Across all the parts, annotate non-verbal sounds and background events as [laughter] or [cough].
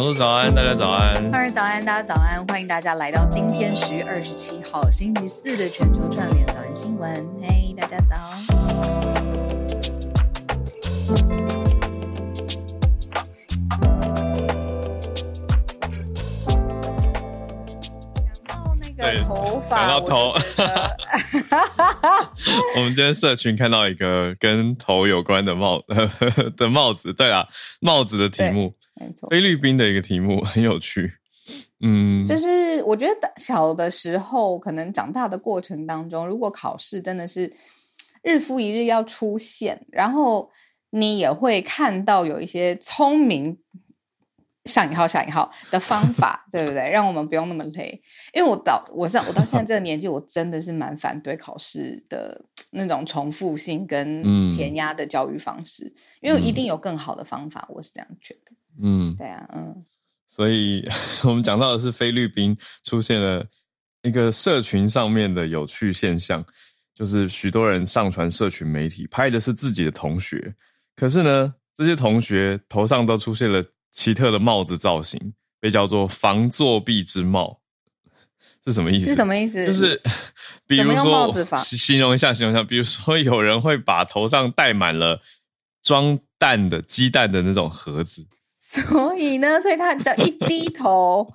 小鹿早安，大家早安。二早安，大家早安，欢迎大家来到今天十月二十七号星期四的全球串联早安新闻。嘿，大家早。讲到那个对头发，讲到头 [laughs] 我们今天社群看到一个跟头有关的帽 [laughs] 的帽子，对啊，帽子的题目，没错，菲律宾的一个题目，很有趣。嗯，就是我觉得小的时候，可能长大的过程当中，如果考试真的是日复一日要出现，然后你也会看到有一些聪明上引号下引号的方 [laughs] 法，对不对？让我们不用那么累。因为我到我上我到现在这个年纪，我真的是蛮反对考试的那种重复性跟嗯填鸭的教育方式，因为一定有更好的方法，我是这样觉得。嗯，对啊，嗯。所以 [laughs] 我们讲到的是菲律宾出现了一个社群上面的有趣现象，就是许多人上传社群媒体拍的是自己的同学，可是呢，这些同学头上都出现了奇特的帽子造型，被叫做防作弊之帽。是什么意思？是什么意思？就是 [laughs] 比如说形容一下，形容一下，比如说有人会把头上戴满了装蛋的鸡蛋的那种盒子，[laughs] 所以呢，所以他只要一低头，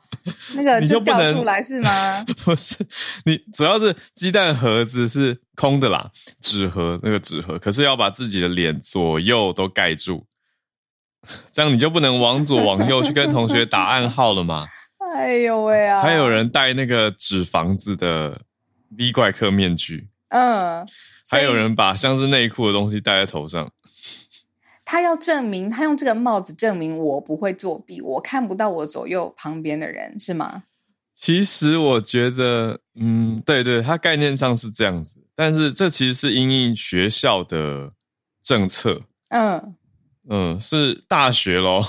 那个 [laughs] 你就掉出来是吗？[laughs] 不是你，主要是鸡蛋盒子是空的啦，纸盒那个纸盒，可是要把自己的脸左右都盖住，这样你就不能往左往右去跟同学打暗号了吗。哎呦喂啊！还有人戴那个纸房子的 V 怪客面具，嗯，还有人把像是内裤的东西戴在头上。他要证明，他用这个帽子证明我不会作弊，我看不到我左右旁边的人，是吗？其实我觉得，嗯，对对，它概念上是这样子，但是这其实是因应学校的政策，嗯，嗯，是大学咯，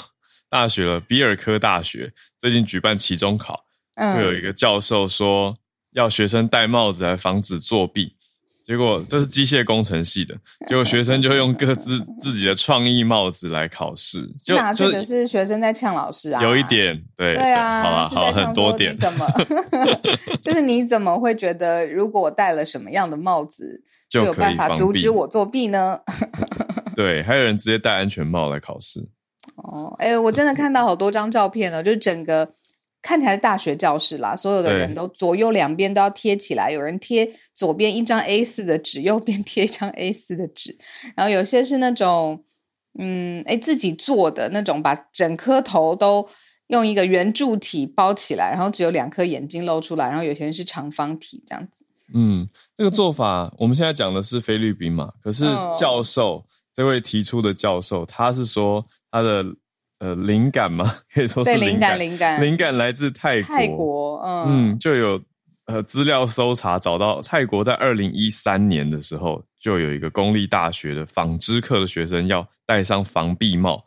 大学了，比尔科大学最近举办期中考，嗯，会有一个教授说要学生戴帽子来防止作弊。结果这是机械工程系的，[laughs] 结果学生就用各自自己的创意帽子来考试，就那就这个是学生在呛老师啊，有一点对对啊，好了好很多点，怎么 [laughs] 就是你怎么会觉得如果我戴了什么样的帽子就有办法阻止我作弊呢？[laughs] 对，还有人直接戴安全帽来考试，哦，哎，我真的看到好多张照片了，就是整个看起来是大学教室啦，所有的人都左右两边都要贴起来，有人贴左边一张 A 四的纸，右边贴一张 [laughs] A 四的纸，然后有些是那种嗯，哎自己做的那种，把整颗头都用一个圆柱体包起来，然后只有两颗眼睛露出来，然后有些人是长方体这样子。嗯，这个做法我们现在讲的是菲律宾嘛，可是嗯教授、这位提出的教授，他是说他的呃灵感嘛，[laughs] 可以说是，灵感，灵感，灵感。来自泰国，泰国，嗯。嗯，就有呃资料搜查找到泰国在二零一三年的时候，就有一个公立大学的纺织课的学生要戴上防避帽，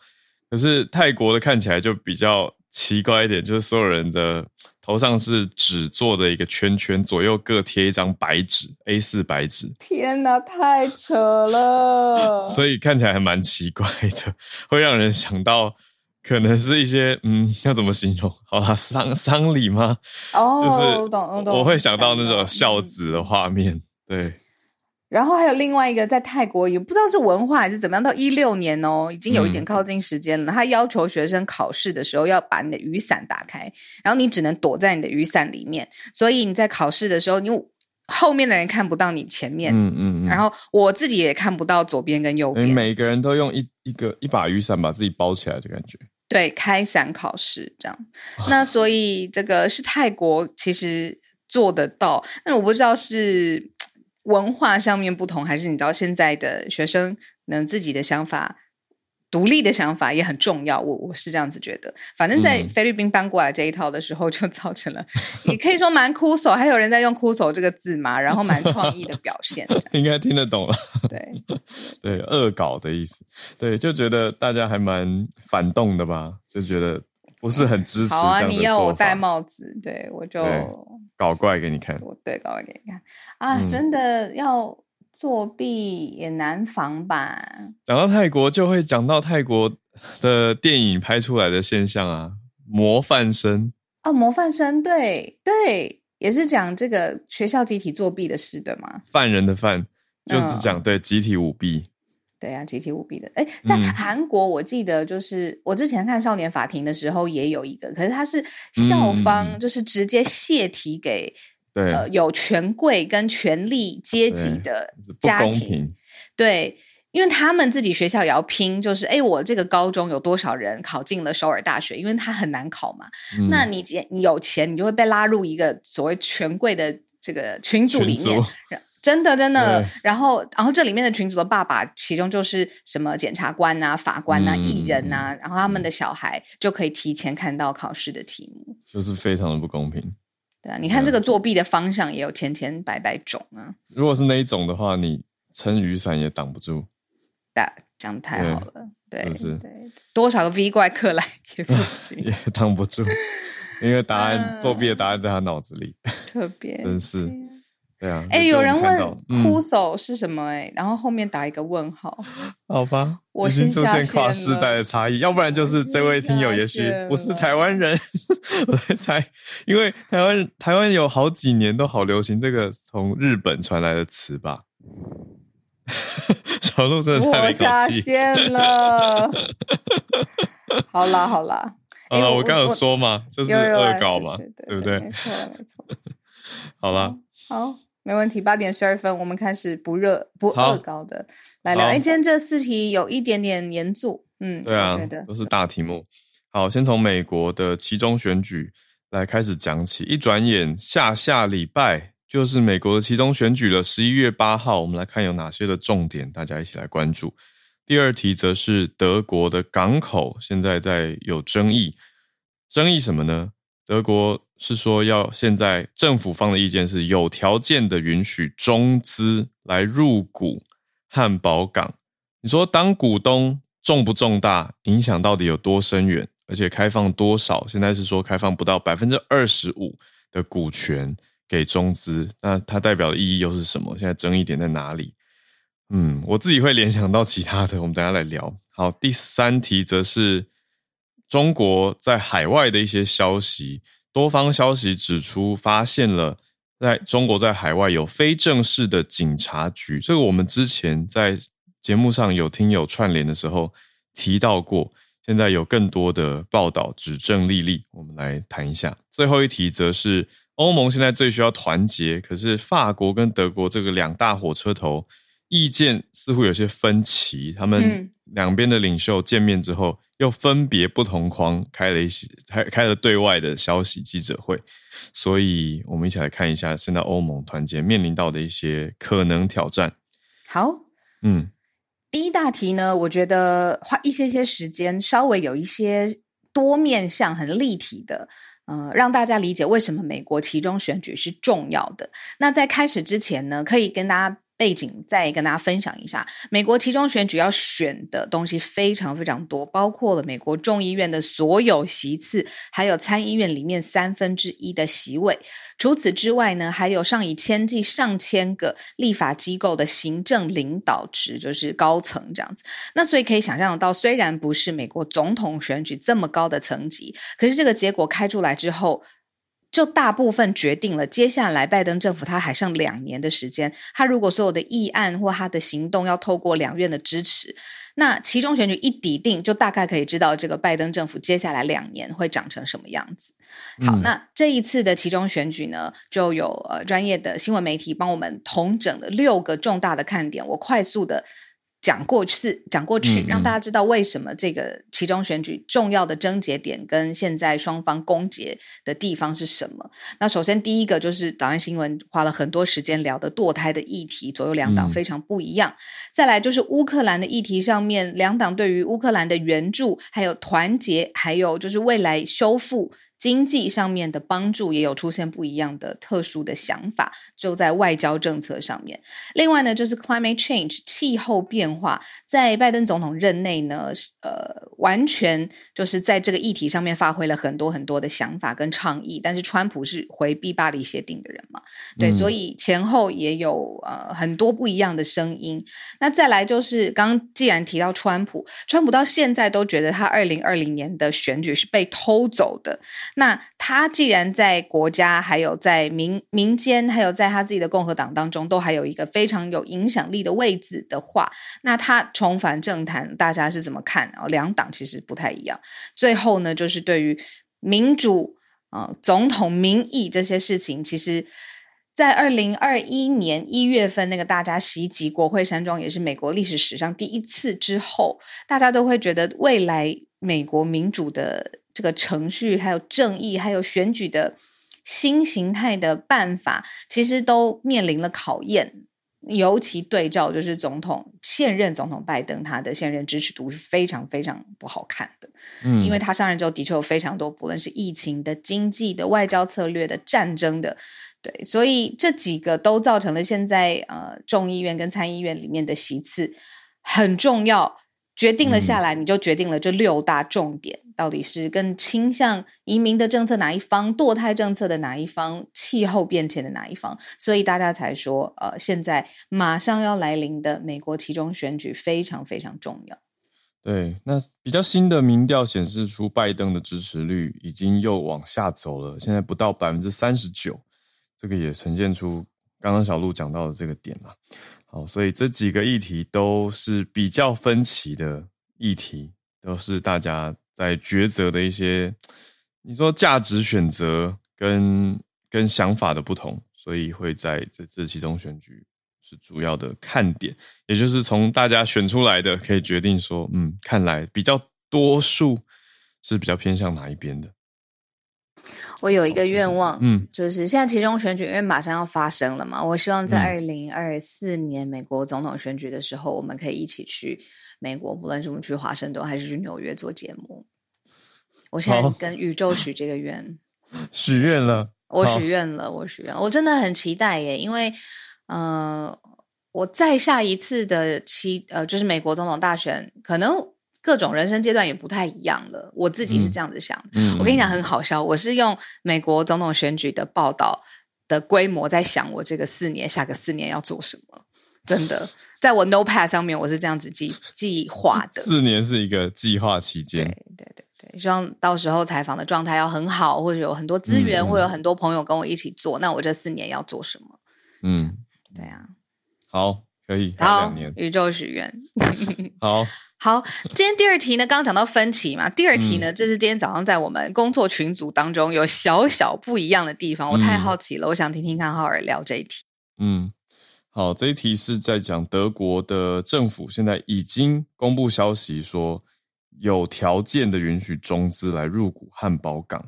可是泰国的看起来就比较奇怪一点，就是所有人的头上是纸做的一个圈圈，左右各贴一张白纸 A 四白纸，天哪，太扯了！[laughs] 所以看起来还蛮奇怪的，会让人想到可能是一些嗯，[laughs] 要怎么形容？好啦，丧丧礼吗？哦，就是懂我懂，我会想到那种嗯孝子的画面。对，然后还有另外一个在泰国，也不知道是文化还是怎么样，到一六年哦，已经有一点嗯靠近时间了。他要求学生考试的时候要把你的雨伞打开，然后你只能躲在你的雨伞里面，所以你在考试的时候，你后面的人看不到你前面，嗯嗯嗯。然后我自己也看不到左边跟右诶边。每个人都用一一个一把雨伞把自己包起来的感觉。对，开伞考试这样。[laughs] 那所以这个是泰国其实做得到，但我不知道是 [tsk] 文化上面不同，还是你知道现在的学生能自己的想法。独立的想法也很重要，我我是这样子觉得。反正，在嗯。菲律宾搬过来这一套的时候，就造成了，[laughs] 也可以说蛮酷手，还有人在用酷手这个字嘛，[laughs] 然后蛮创意的表现。[laughs] 应该听得懂了，对，对，恶搞的意思，对，就觉得大家还蛮反动的吧，就觉得不是很支持好啊，你要我戴，帽子，对我就搞怪给你看，我对搞怪给你看。啊，嗯。真的要作弊也难防吧？讲到泰国，就会讲到泰国的电影拍出来的现象啊，模范生，哦，模范生，对对，也是讲这个学校集体作弊的事，对吗？犯人的犯，就是嗯讲、对集体舞弊，对啊，集体舞弊的。哎，在嗯韩国，我记得就是我之前看《少年法庭》的时候也有一个，可是他是校嗯方就是直接泄题给对，呃有权贵跟权力阶级的家庭，平，对，因为他们自己学校也要拼，就是哎，我这个高中有多少人考进了首尔大学？因为它很难考嘛。嗯那你有钱，你就会被拉入一个所谓权贵的这个群组里面真的真的，然后然后这里面的群组的爸爸，其中就是什么检察官啊、法官啊、嗯艺人啊，然后他们嗯的小孩就可以提前看到考试的题目。就是非常的不公平。对啊，你看这个作弊的方向也有千千百百种啊，如果是那一种的话，你撑雨伞也挡不住。大讲得太好了，对是不是对，多少个 V 怪客来 [laughs] 也不行，也挡不住，因为答案、嗯作弊的答案在他脑子里。特别真是对啊哎、有人问看到哭嗯，手是什么、哎、然后后面打一个问号。[laughs] 好吧，[laughs] 我已经出先下现跨世代的差异，要不然就是这位听友也许不是台湾人，[laughs] 我在猜，因为台湾台湾有好几年都好流行这个从日本传来的词吧。小鹿真的太没我下。线了。好啦好啦，好了，我刚有我说嘛，就是恶搞嘛，对对不对对没？错没错。好了，好，没问题。八点十二分，我们开始不热不好恶搞的来聊。好哎，今天这四题有一点点严肃，嗯，对啊都是大题目。好，先从美国的其中选举来开始讲起。一转眼，下下礼拜就是美国的其中选举了，十一月八号，我们来看有哪些的重点，大家一起来关注。第二题则是德国的港口，现在在有争议，争议什么呢？德国是说要现在政府方的意见是有条件的允许中资来入股汉堡港。你说当股东重不重大，影响到底有多深远，而且开放多少？现在是说开放不到百分之二十五的股权给中资，那它代表的意义又是什么？现在争议点在哪里？嗯，我自己会联想到其他的，我们等下来聊。好，第三题则是中国在海外的一些消息，多方消息指出，发现了在中国在海外有非正式的警察局，这个我们之前在节目上有听友串联的时候提到过，现在有更多的报道指证莉莉，我们来谈一下。最后一题则是欧盟现在最需要团结，可是法国跟德国这个两大火车头意见似乎有些分歧，他们两边的领袖见面之后，又分别不同框开了一些开开了对外的消息记者会，所以我们一起来看一下现在欧盟团结面临到的一些可能挑战。好。嗯，第一大题呢，我觉得花一些些时间，稍微有一些多面向、很立体的，呃，让大家理解为什么美国其中选举是重要的。那在开始之前呢，可以跟大家背景再跟大家分享一下，美国其中选举要选的东西非常非常多，包括了美国众议院的所有席次，还有参议院里面三分之一的席位。除此之外呢，还有上以千计、上千个立法机构的行政领导职，就是高层这样子。那所以可以想象得到，虽然不是美国总统选举这么高的层级，可是这个结果开出来之后。就大部分决定了，接下来拜登政府他还剩两年的时间。他如果所有的议案或他的行动要透过两院的支持，那其中选举一抵定，就大概可以知道这个拜登政府接下来两年会长成什么样子。好，那这一次的其中选举呢，就有呃专业的新闻媒体帮我们统整了六个重大的看点，我快速的。讲过去，讲过去，让大家知道为什么这个其中选举重要的症结点跟现在双方攻结的地方是什么？那首先第一个就是早安新闻花了很多时间聊的堕胎的议题，左右两党非常不一样。再来就是乌克兰的议题上面，两党对于乌克兰的援助、还有团结，还有就是未来修复。经济上面的帮助也有出现不一样的特殊的想法，就在外交政策上面。另外呢，就是 climate change 气候变化，在拜登总统任内呢，呃，完全就是在这个议题上面发挥了很多很多的想法跟倡议。但是川普是回避巴黎协定的人嘛，对，所以前后也有呃很多不一样的声音。那再来就是刚既然提到川普，川普到现在都觉得他二零二零年的选举是被偷走的。那他既然在国家，还有在民民间，还有在他自己的共和党当中，都还有一个非常有影响力的位置的话，那他重返政坛，大家是怎么看？哦，两党其实不太一样。最后呢，就是对于民主啊、总统民意这些事情，其实，在二零二一年一月份那个大家袭击国会山庄，也是美国历史史上第一次之后，大家都会觉得未来美国民主的。这个程序还有正义，还有选举的新形态的办法，其实都面临了考验。尤其对照就是总统现任总统拜登，他的现任支持度是非常非常不好看的。嗯，因为他上任之后的确有非常多，不论是疫情的、经济的、外交策略的、战争的，对，所以这几个都造成了现在呃众议院跟参议院里面的席次很重要。决定了下来，你就决定了这六大重点到底是更倾向移民的政策哪一方，堕胎政策的哪一方，气候变迁的哪一方，所以大家才说，呃，现在马上要来临的美国其中选举非常非常重要。对，那比较新的民调显示出拜登的支持率已经又往下走了，现在不到百分之三十九，这个也呈现出刚刚小鹿讲到的这个点了。好，所以这几个议题都是比较分歧的议题，都是大家在抉择的一些，你说价值选择跟跟想法的不同，所以会在这这其中选举是主要的看点，也就是从大家选出来的可以决定说，嗯，看来比较多数是比较偏向哪一边的。我有一个愿望，嗯，就是现在其中选举因为马上要发生了嘛，我希望在二零二四年美国总统选举的时候，我们可以一起去美国，不论是我们去华盛顿还是去纽约做节目。我现在跟宇宙许这个愿，[laughs] 许愿了，我许愿了，我许愿，我真的很期待耶，因为，呃，我再下一次的期，呃，就是美国总统大选，可能。各种人生阶段也不太一样了，我自己是这样子想的。我跟你讲很好笑，我是用美国总统选举的报道的规模在想，我这个四年下个四年要做什么。真的，在我 Notepad 上面我是这样子计计划的。四年是一个计划期间，对对对对，希望到时候采访的状态要很好，或者有很多资源，或者有很多朋友跟我一起做。那我这四年要做什么？嗯，对啊，好，可以，好，宇宙许愿，好。[laughs] 好，[laughs] 今天第二题呢，刚刚讲到分歧嘛，第二题呢，这是今天早上在我们工作群组当中有小小不一样的地方，我太好奇了，我想听听看浩尔聊这一题。嗯，好，这一题是在讲德国的政府现在已经公布消息说，有条件的允许中资来入股汉堡港，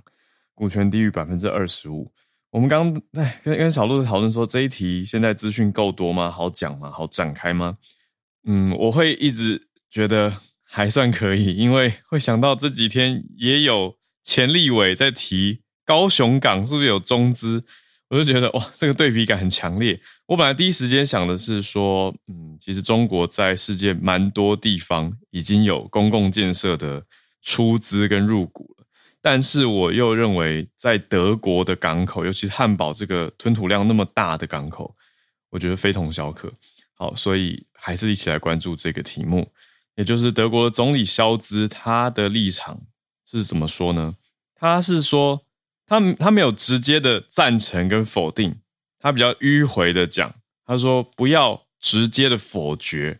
股权低于百分之二十五。我们刚刚哎跟跟小鹿在讨论说，这一题现在资讯够多吗？好讲吗？好展开吗？嗯，我会一直。觉得还算可以，因为会想到这几天也有前立委在提高雄港是不是有中资，我就觉得哇，这个对比感很强烈。我本来第一时间想的是说，嗯，其实中国在世界蛮多地方已经有公共建设的出资跟入股了，但是我又认为在德国的港口，尤其是汉堡这个吞吐量那么大的港口，我觉得非同小可。好，所以还是一起来关注这个题目，也就是德国总理肖兹他的立场是怎么说呢？他是说。他他没有直接的赞成跟否定，他比较迂回的讲，他说不要直接的否决，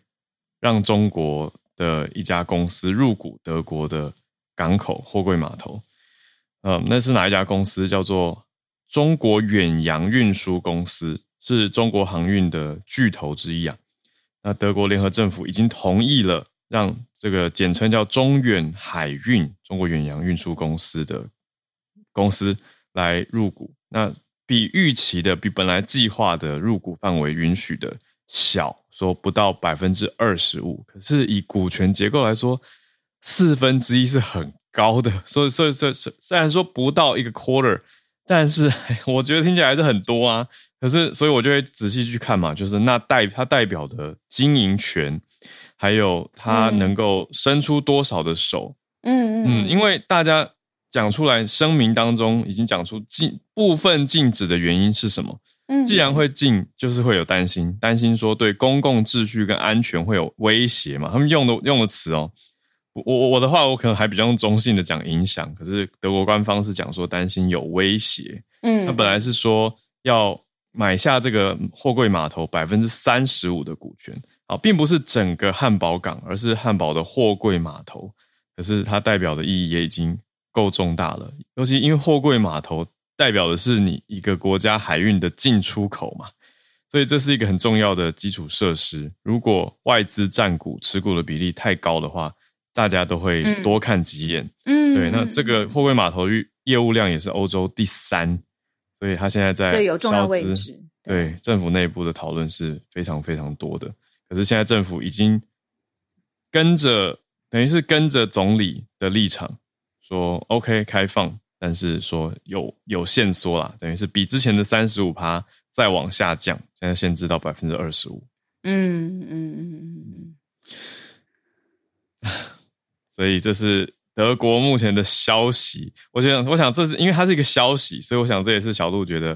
让中国的一家公司入股德国的港口货柜码头。嗯，那是哪一家公司？叫做中国远洋运输公司，是中国航运的巨头之一啊。那德国联合政府已经同意了，让这个简称叫中远海运中国远洋运输公司的。公司来入股，那比预期的、比本来计划的入股范围允许的小，说不到百分之二十五。可是以股权结构来说，四分之一是很高的。所以，所以，所以，虽然说不到一个 quarter，但是 [laughs] 我觉得听起来还是很多啊。可是，所以我就会仔细去看嘛，就是那代它代表的经营权，还有他能够伸出多少的手。嗯嗯，因为大家。讲出来，声明当中已经讲出禁部分禁止的原因是什么？嗯，既然会禁，就是会有担心，担心说对公共秩序跟安全会有威胁嘛？他们用的用的词哦，我我我的话，我可能还比较用中性的讲影响，可是德国官方是讲说担心有威胁。嗯，他本来是说要买下这个货柜码头百分之三十五的股权，啊，并不是整个汉堡港，而是汉堡的货柜码头。可是它代表的意义也已经。够重大了，尤其因为货柜码头代表的是你一个国家海运的进出口嘛，所以这是一个很重要的基础设施。如果外资占股持股的比例太高的话，大家都会多看几眼。嗯，对，那这个货柜码头业业务量也是欧洲第三，所以它现在在对有重要位置。对政府内部的讨论是非常非常多的，可是现在政府已经跟着，等于是跟着总理的立场。说 OK 开放，但是说有有限缩啦，等于是比之前的三十五趴再往下降，现在限制到百分之二十五。嗯嗯嗯嗯嗯。[sighs] 所以这是德国目前的消息。我想，我想这是因为它是一个消息，所以我想这也是小鹿觉得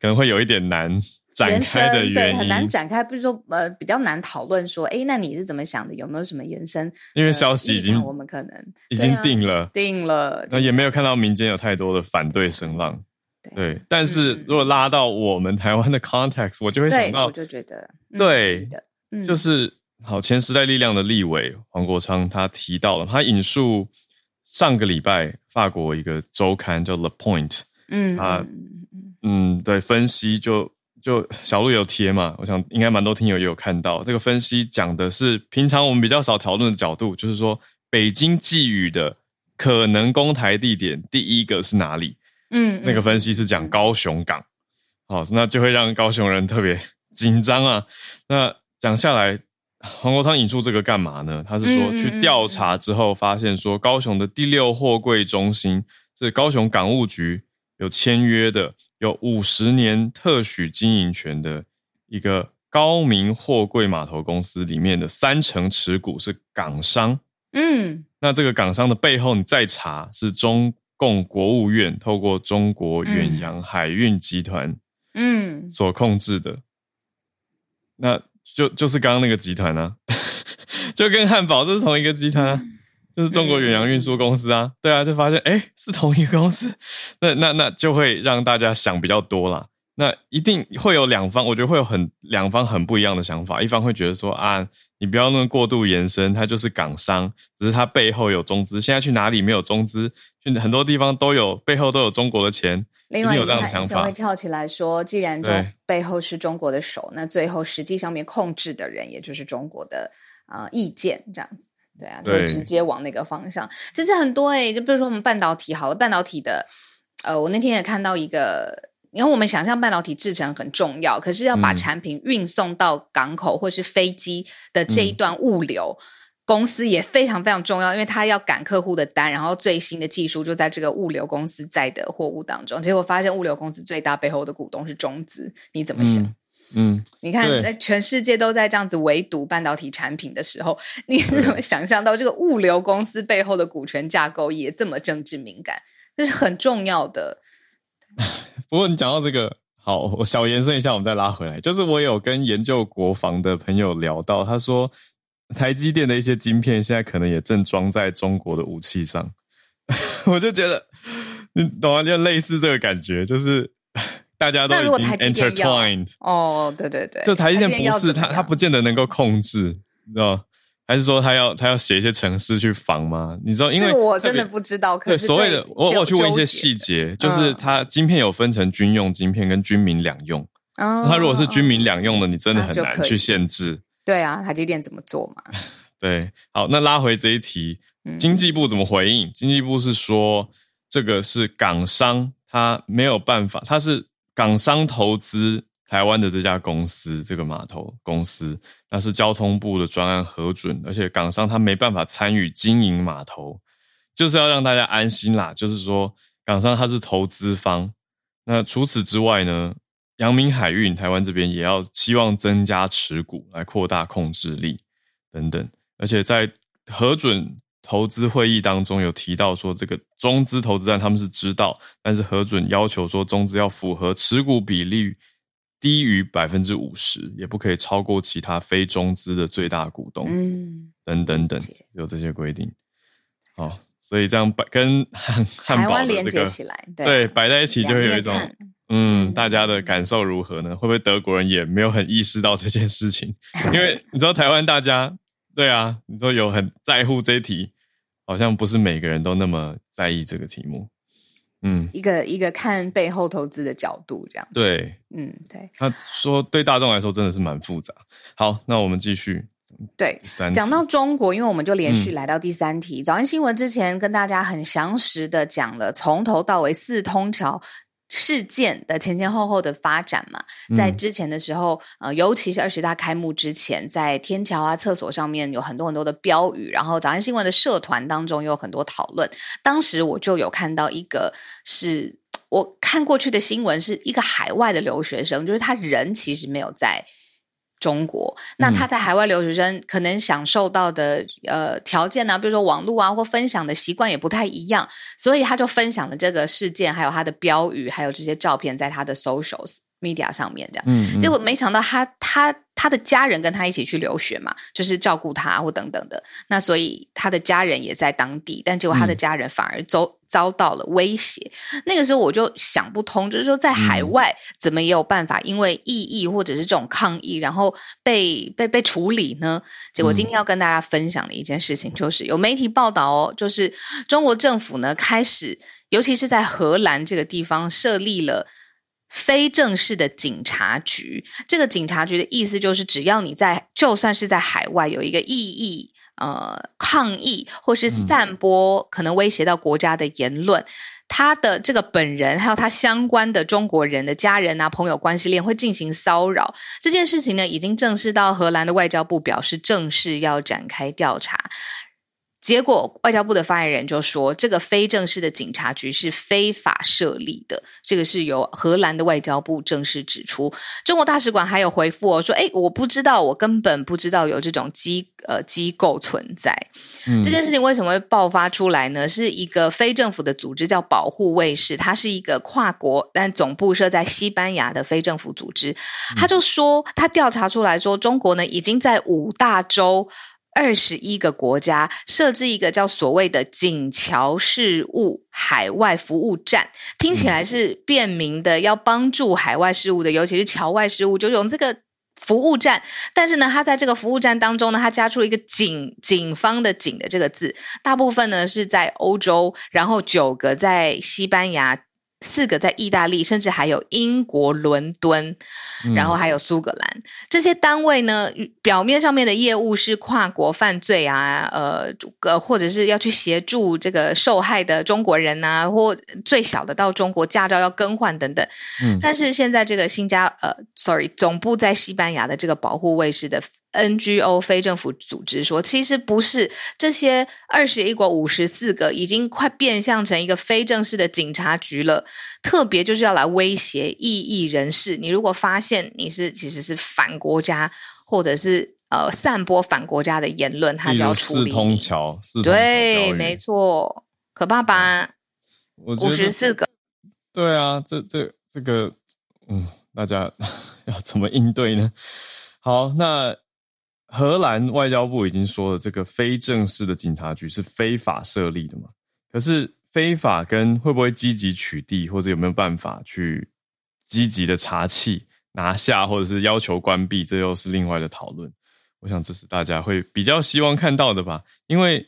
可能会有一点难。展开的原对很难展开，不是说呃比较难讨论说，哎，那你是怎么想的？有没有什么延伸？因为消息已经我们可能已经定了，定了，那也没有看到民间有太多的反对声浪。对，但是如果拉到我们台湾的 context，我就会想到，我就觉得对的，就是好前时代力量的立委黄国昌他提到了，他引述上个礼拜法国一个周刊叫 The Point，嗯，他嗯对分析就。就小鹿有贴嘛，我想应该蛮多听友也有看到这个分析，讲的是平常我们比较少讨论的角度，就是说北京寄予的可能攻台地点，第一个是哪里？嗯，那个分析是讲高雄港，好，那就会让高雄人特别紧张啊。那讲下来，黄国昌引出这个干嘛呢？他是说去调查之后发现说，高雄的第六货柜中心是高雄港务局有签约的。有五十年特许经营权的一个高明货柜码头公司里面的三成持股是港商，嗯，那这个港商的背后你再查是中共国务院透过中国远洋海运集团，嗯，所控制的，那就就是刚刚那个集团啊，[laughs] 就跟汉堡这是同一个集团。就是中国远洋运输公司啊，对啊，就发现哎是同一个公司，那那那就会让大家想比较多啦。那一定会有两方，我觉得会有很两方很不一样的想法。一方会觉得说啊，你不要那么过度延伸，它就是港商，只是它背后有中资。现在去哪里没有中资？去很多地方都有，背后都有中国的钱。另外有这样的想法，就会跳起来说，既然中背后是中国的手，那最后实际上面控制的人也就是中国的啊意见这样子。对啊，就直接往那个方向。其实很多哎，就比如说我们半导体，好了，半导体的，呃，我那天也看到一个，因为我们想象半导体制成很重要，可是要把产品运送到港口或是飞机的这一段物流，公司也非常非常重要，因为他要赶客户的单，然后最新的技术就在这个物流公司在的货物当中。结果发现物流公司最大背后的股东是中资，你怎么想？嗯嗯，你看，在全世界都在这样子围堵半导体产品的时候，你是怎么想象到这个物流公司背后的股权架构也这么政治敏感？这是很重要的。[laughs] 不过你讲到这个，好，我小延伸一下，我们再拉回来。就是我有跟研究国防的朋友聊到，他说台积电的一些晶片现在可能也正装在中国的武器上，[laughs] 我就觉得你懂吗？就类似这个感觉，就是大家都已经 intertwined，哦，对对对，就台积电不是它，它不见得能够控制，你知道吗？还是说他要他要写一些程式去防吗？你知道，因为这个我真的不知道。可对，是所谓的我我去问一些细节，就是嗯它晶片有分成军用晶片跟军民两用。哦它如果是军民两用的，你真的很难去限制。对啊，台积电怎么做嘛？[laughs] 对，好，那拉回这一题，嗯经济部怎么回应？经济部是说这个是港商，他没有办法，他是港商投资台湾的这家公司，这个码头公司，那是交通部的专案核准，而且港商他没办法参与经营码头，就是要让大家安心啦。就是说，港商他是投资方，那除此之外呢，阳明海运台湾这边也要希望增加持股来扩大控制力等等，而且在核准投资会议当中有提到说，这个中资投资站他们是知道，但是核准要求说中资要符合持股比例低于百分之五十，也不可以超过其他非中资的最大股东，嗯，等等等，有这些规定。好，所以这样摆跟汉汉堡的台湾连接起来，对摆在一起就会有一种嗯，嗯大家的感受如何呢？会不会德国人也没有很意识到这件事情？[laughs] 因为你知道台湾大家对啊，你说有很在乎这一题，好像不是每个人都那么在意这个题目。嗯，一个一个看背后投资的角度这样。对，嗯，对他说对大众来说真的是蛮复杂。好，那我们继续对。讲到中国，因为我们就连续嗯来到第三题。早安新闻之前跟大家很详实的讲了从头到尾四通桥事件的前前后后的发展嘛，在嗯之前的时候，呃，尤其是二十大开幕之前，在天桥啊、厕所上面有很多很多的标语，然后早安新闻的社团当中也有很多讨论。当时我就有看到一个是我看过去的新闻，是一个海外的留学生，就是他人其实没有在。中国，那嗯。他在海外留学生可能享受到的呃条件呢、比如说网络啊或分享的习惯也不太一样，所以他就分享了这个事件，还有他的标语，还有这些照片在他的 socials media 上面这样。嗯，结嗯果没想到他他他的家人跟他一起去留学嘛，就是照顾他或等等的。那所以他的家人也在当地，但结果他的嗯家人反而遭遭到了威胁。那个时候我就想不通，就是说在海嗯外怎么也有办法因为异议或者是这种抗议，然后被被被处理呢？结果今天要跟大家分享的一件事情，就是有媒体报道哦，就是中国政府呢开始，尤其是在荷兰这个地方设立了。非正式的警察局，这个警察局的意思就是，只要你在，就算是在海外有一个异议、呃抗议或是散播可能威胁到国家的言论，他的这个本人还有他相关的中国人的家人啊、朋友关系链会进行骚扰。这件事情呢，已经正式到荷兰的外交部表示正式要展开调查。结果，外交部的发言人就说，这个非正式的警察局是非法设立的。这个是由荷兰的外交部正式指出。中国大使馆还有回复哦，说：“哎，我不知道，我根本不知道有这种机呃机构存在。”嗯这件事情为什么会爆发出来呢？是一个非政府的组织叫保护卫士，它是一个跨国但总部设在西班牙的非政府组织。他就说，他调查出来说，中国呢已经在五大洲。二十一个国家设置一个叫所谓的警侨事务海外服务站，听起来是便民的，要帮助海外事务的，尤其是侨外事务，就用这个服务站。但是呢，它在这个服务站当中呢，它加出一个警警方的警的这个字，大部分呢是在欧洲，然后九个在西班牙。四个在意大利，甚至还有英国伦敦，嗯然后还有苏格兰这些单位呢，表面上面的业务是跨国犯罪啊，呃，呃，或者是要去协助这个受害的中国人啊，或最小的到中国驾照要更换等等。嗯但是现在这个新加呃，sorry，总部在西班牙的这个保护卫士的 NGO 非政府组织说，其实不是这些二十一国五十四个已经快变相成一个非正式的警察局了，特别就是要来威胁异议人士。你如果发现你是其实是反国家，或者是呃散播反国家的言论，他就要处理。四通桥，四对，没错，可怕吧？五十四个，对啊，这这这个，嗯，大家 [laughs] 要怎么应对呢？好，那。荷兰外交部已经说了，这个非正式的警察局是非法设立的嘛？可是非法跟会不会积极取缔，或者有没有办法去积极的查气、拿下，或者是要求关闭，这又是另外的讨论。我想这是大家会比较希望看到的吧？因为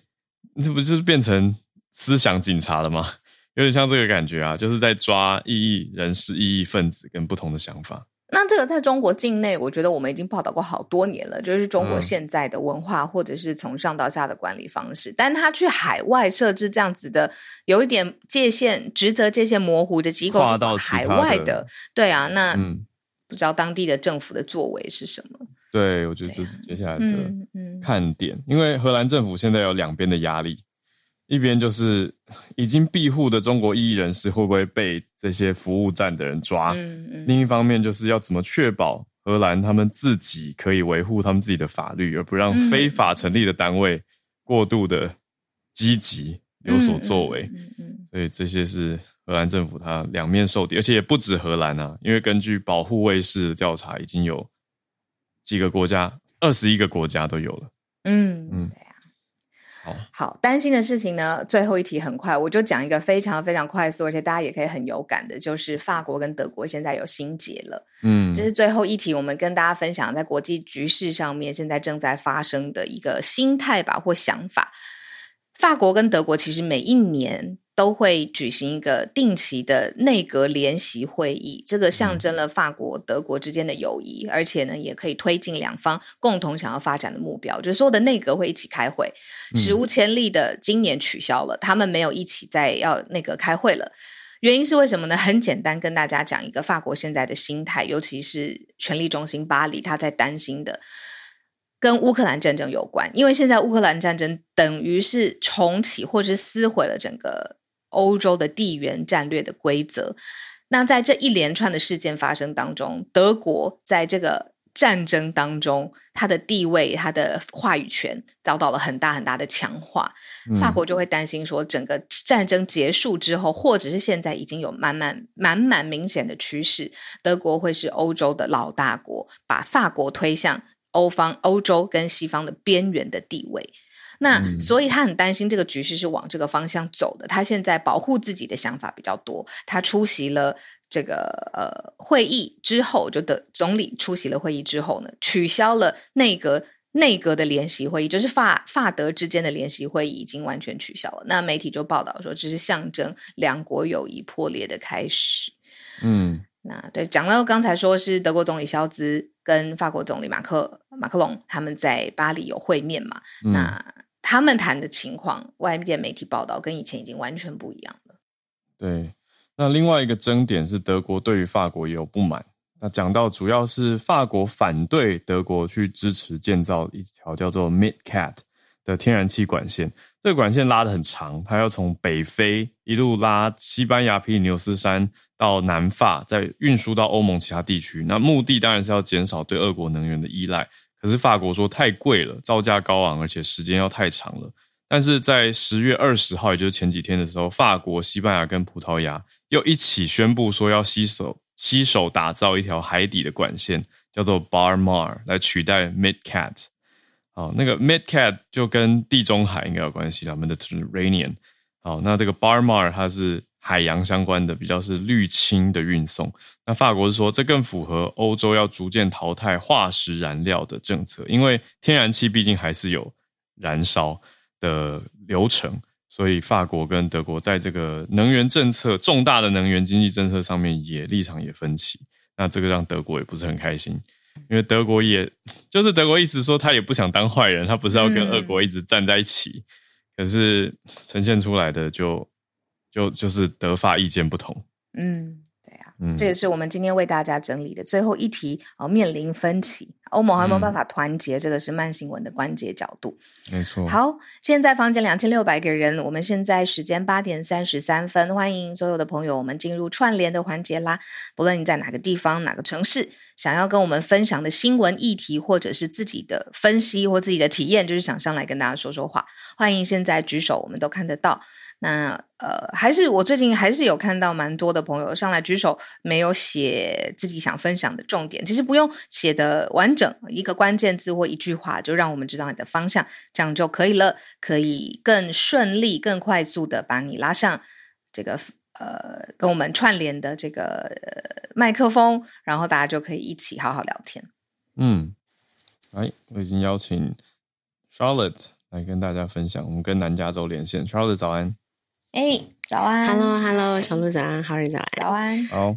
这不就是变成思想警察了吗？[laughs] 有点像这个感觉啊，就是在抓异议人士、异议分子跟不同的想法。那这个在中国境内，我觉得我们已经报道过好多年了，就是中国现在的文化，或者是从上到下的管理方式。但他去海外设置这样子的，有一点界限、职责界限模糊的机构，到海外的，对啊，那不知道当地的政府的作为是什么？对，我觉得这是接下来的看点，因为荷兰政府现在有两边的压力。一边就是已经庇护的中国异议人士会不会被这些服务站的人抓？另一方面就是要怎么确保荷兰他们自己可以维护他们自己的法律，而不让非法成立的单位过度的积极有所作为。所以这些是荷兰政府它两面受敌，而且也不止荷兰啊，因为根据保护卫士的调查，已经有几个国家，二十一个国家都有了。嗯嗯。好，担心的事情呢？最后一题很快，我就讲一个非常非常快速，而且大家也可以很有感的，就是法国跟德国现在有心结了。嗯，这是最后一题，我们跟大家分享在国际局势上面现在正在发生的一个心态吧或想法。法国跟德国其实每一年。都会举行一个定期的内阁联席会议，这个象征了法国、德国之间的友谊，而且呢，也可以推进两方共同想要发展的目标。就是所有的内阁会一起开会，史无前例的今年取消了，他们没有一起在要内阁开会了。原因是为什么呢？很简单，跟大家讲一个法国现在的心态，尤其是权力中心巴黎，他在担心的。跟乌克兰战争有关，因为现在乌克兰战争等于是重启或是撕毁了整个。欧洲的地缘战略的规则，那在这一连串的事件发生当中，德国在这个战争当中，它的地位、它的话语权遭到了很大很大的强化。法国就会担心说，整个战争结束之后，或者是现在已经有满满满满明显的趋势，德国会是欧洲的老大国，把法国推向欧方、欧洲跟西方的边缘的地位。那所以他很担心这个局势是往这个方向走的。他现在保护自己的想法比较多。他出席了这个呃会议之后，就的总理出席了会议之后呢，取消了内阁内阁的联席会议，就是法法德之间的联席会议已经完全取消了。那媒体就报道说，这是象征两国友谊破裂的开始。嗯，那对讲到刚才说是德国总理肖兹跟法国总理马克马克龙他们在巴黎有会面嘛？那他们谈的情况，外面媒体报道跟以前已经完全不一样了。对，那另外一个争点是德国对于法国也有不满。那讲到主要是法国反对德国去支持建造一条叫做 MidCat 的天然气管线，这个管线拉的很长，它要从北非一路拉西班牙皮里牛斯山到南法，再运输到欧盟其他地区。那目的当然是要减少对俄国能源的依赖。可是法国说太贵了，造价高昂，而且时间要太长了。但是在十月二十号，也就是前几天的时候，法国、西班牙跟葡萄牙又一起宣布说要携手携手打造一条海底的管线，叫做 Bar Mar，来取代 MidCat。好，那个 MidCat 就跟地中海应该有关系了，Mediterranean。好，那这个 Bar Mar 它是。海洋相关的比较是绿氢的运送，那法国是说这更符合欧洲要逐渐淘汰化石燃料的政策，因为天然气毕竟还是有燃烧的流程，所以法国跟德国在这个能源政策重大的能源经济政策上面也立场也分歧，那这个让德国也不是很开心，因为德国也就是德国意思说他也不想当坏人，他不是要跟俄国一直站在一起，可是呈现出来的就。就就是德法意见不同，嗯，对呀，嗯，这也是我们今天为大家整理的最后一题哦，面临分歧。欧盟还有没有办法团结？这个是慢新闻的关节角度。没错。好，现在房间两千六百个人，我们现在时间八点三十三分，欢迎所有的朋友，我们进入串联的环节啦。不论你在哪个地方、哪个城市，想要跟我们分享的新闻议题，或者是自己的分析或自己的体验，就是想上来跟大家说说话，欢迎现在举手，我们都看得到。那呃，还是我最近还是有看到蛮多的朋友上来举手，没有写自己想分享的重点。其实不用写的完整，一个关键字或一句话，就让我们知道你的方向，这样就可以了，可以更顺利、更快速的把你拉上这个呃跟我们串联的这个麦克风，然后大家就可以一起好好聊天。嗯，哎，我已经邀请 Charlotte 来跟大家分享，我们跟南加州连线，Charlotte 早安。哎，早安！Hello，Hello，小鹿早安，好日早安，早安。好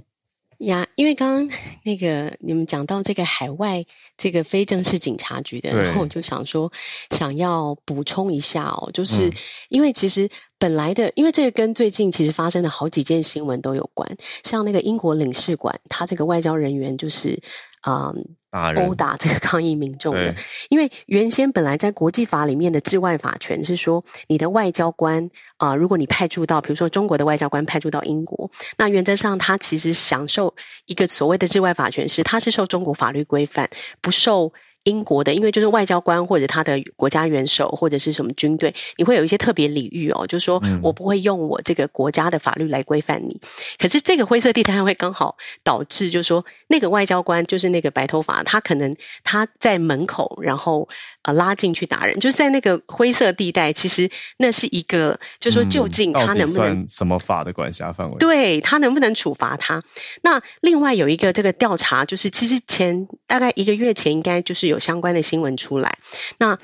呀，因为刚刚那个你们讲到这个海外这个非正式警察局的，然后我就想说，想要补充一下哦，就是因为其实本来的，因为这个跟最近其实发生的好几件新闻都有关，像那个英国领事馆，他这个外交人员就是嗯。殴打这个抗议民众的，因为原先本来在国际法里面的治外法权是说，你的外交官啊，如果你派驻到，比如说中国的外交官派驻到英国，那原则上他其实享受一个所谓的治外法权，是他是受中国法律规范，不受。英国的，因为就是外交官或者他的国家元首或者是什么军队，你会有一些特别礼遇哦，就是说我不会用我这个国家的法律来规范你。可是这个灰色地带会刚好导致，就是说那个外交官就是那个白头发，他可能他在门口，然后呃拉进去打人，就是在那个灰色地带，其实那是一个，就是说究竟他能不能什么法的管辖范围？对他能不能处罚他？那另外有一个这个调查，就是其实前大概一个月前应该就是有。相关的新闻出来，那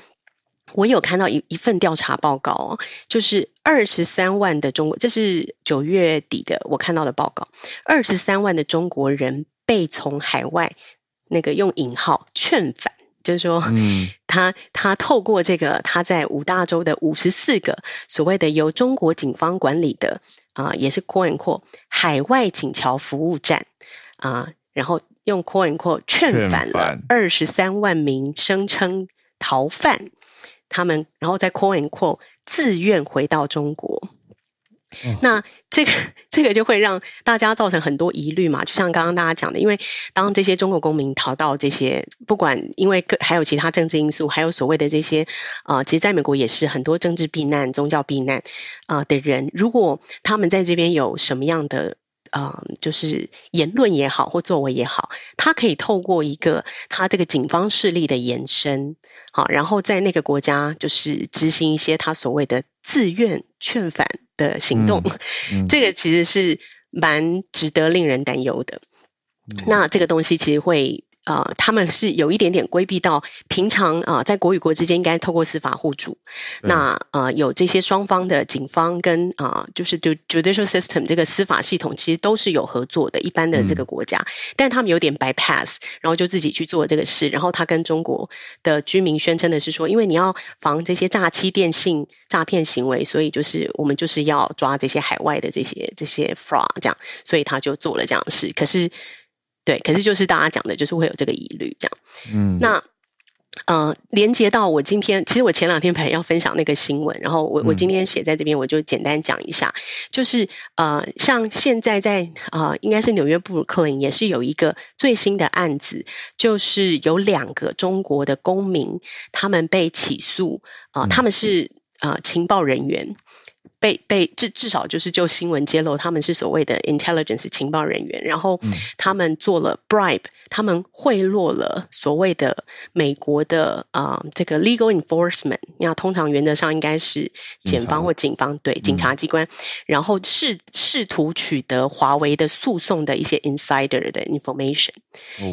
我有看到一一份调查报告哦，就是二十三万的中国，这是九月底的我看到的报告，二十三万的中国人被从海外那个用引号劝返，就是说，[laughs] 嗯，他他透过这个他在五大洲的五十四个所谓的由中国警方管理的啊，也是扩引扩海外警桥服务站啊，然后。用 coin quote 劝返了二十三万名声称逃犯，他们然后在 coin quote 自愿回到中国。那这个这个就会让大家造成很多疑虑嘛？就像刚刚大家讲的，因为当这些中国公民逃到这些，不管因为还有其他政治因素，还有所谓的这些啊，其实在美国也是很多政治避难、宗教避难啊的人，如果他们在这边有什么样的。嗯，就是言论也好，或作为也好，他可以透过一个他这个警方势力的延伸，好，然后在那个国家就是执行一些他所谓的自愿劝返的行动，这个其实是蛮值得令人担忧的。那这个东西其实会。呃，他们是有一点点规避到平常啊，在国与国之间应该透过司法互助。那呃，有这些双方的警方跟啊，就是 judicial system 这个司法系统其实都是有合作的，一般的这个国家，但他们有点 bypass，然后就自己去做这个事。然后他跟中国的居民宣称的是说，因为你要防这些诈欺电信诈骗行为，所以就是我们就是要抓这些海外的这些这些 fraud 这样，所以他就做了这样的事。可是。对，可是就是大家讲的，就是会有这个疑虑，这样。嗯，那呃，连接到我今天，其实我前两天本来要分享那个新闻，然后我我今天写在这边，我就简单讲一下，就是呃，像现在在啊，应该是纽约布鲁克林也是有一个最新的案子，就是有两个中国的公民，他们被起诉啊，他们是呃情报人员。被被至至少就是就新闻揭露，他们是所谓的 intelligence 情报人员，然后他们做了 bribe，他们贿赂了所谓的美国的啊这个 legal enforcement，那通常原则上应该是检方或警方对警察机关，然后试试图取得华为的诉讼的一些 insider 的 information，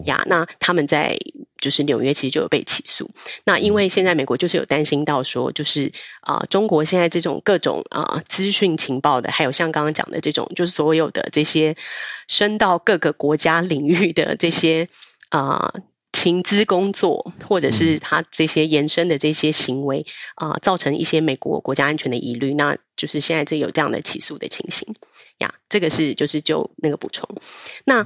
呀，那他们在。就是纽约其实就有被起诉，那因为现在美国就是有担心到说，就是啊，中国现在这种各种啊资讯情报的，还有像刚刚讲的这种，就是所有的这些升到各个国家领域的这些啊情资工作，或者是他这些延伸的这些行为啊，造成一些美国国家安全的疑虑，那就是现在这有这样的起诉的情形。呀，这个是就是就那个补充，那。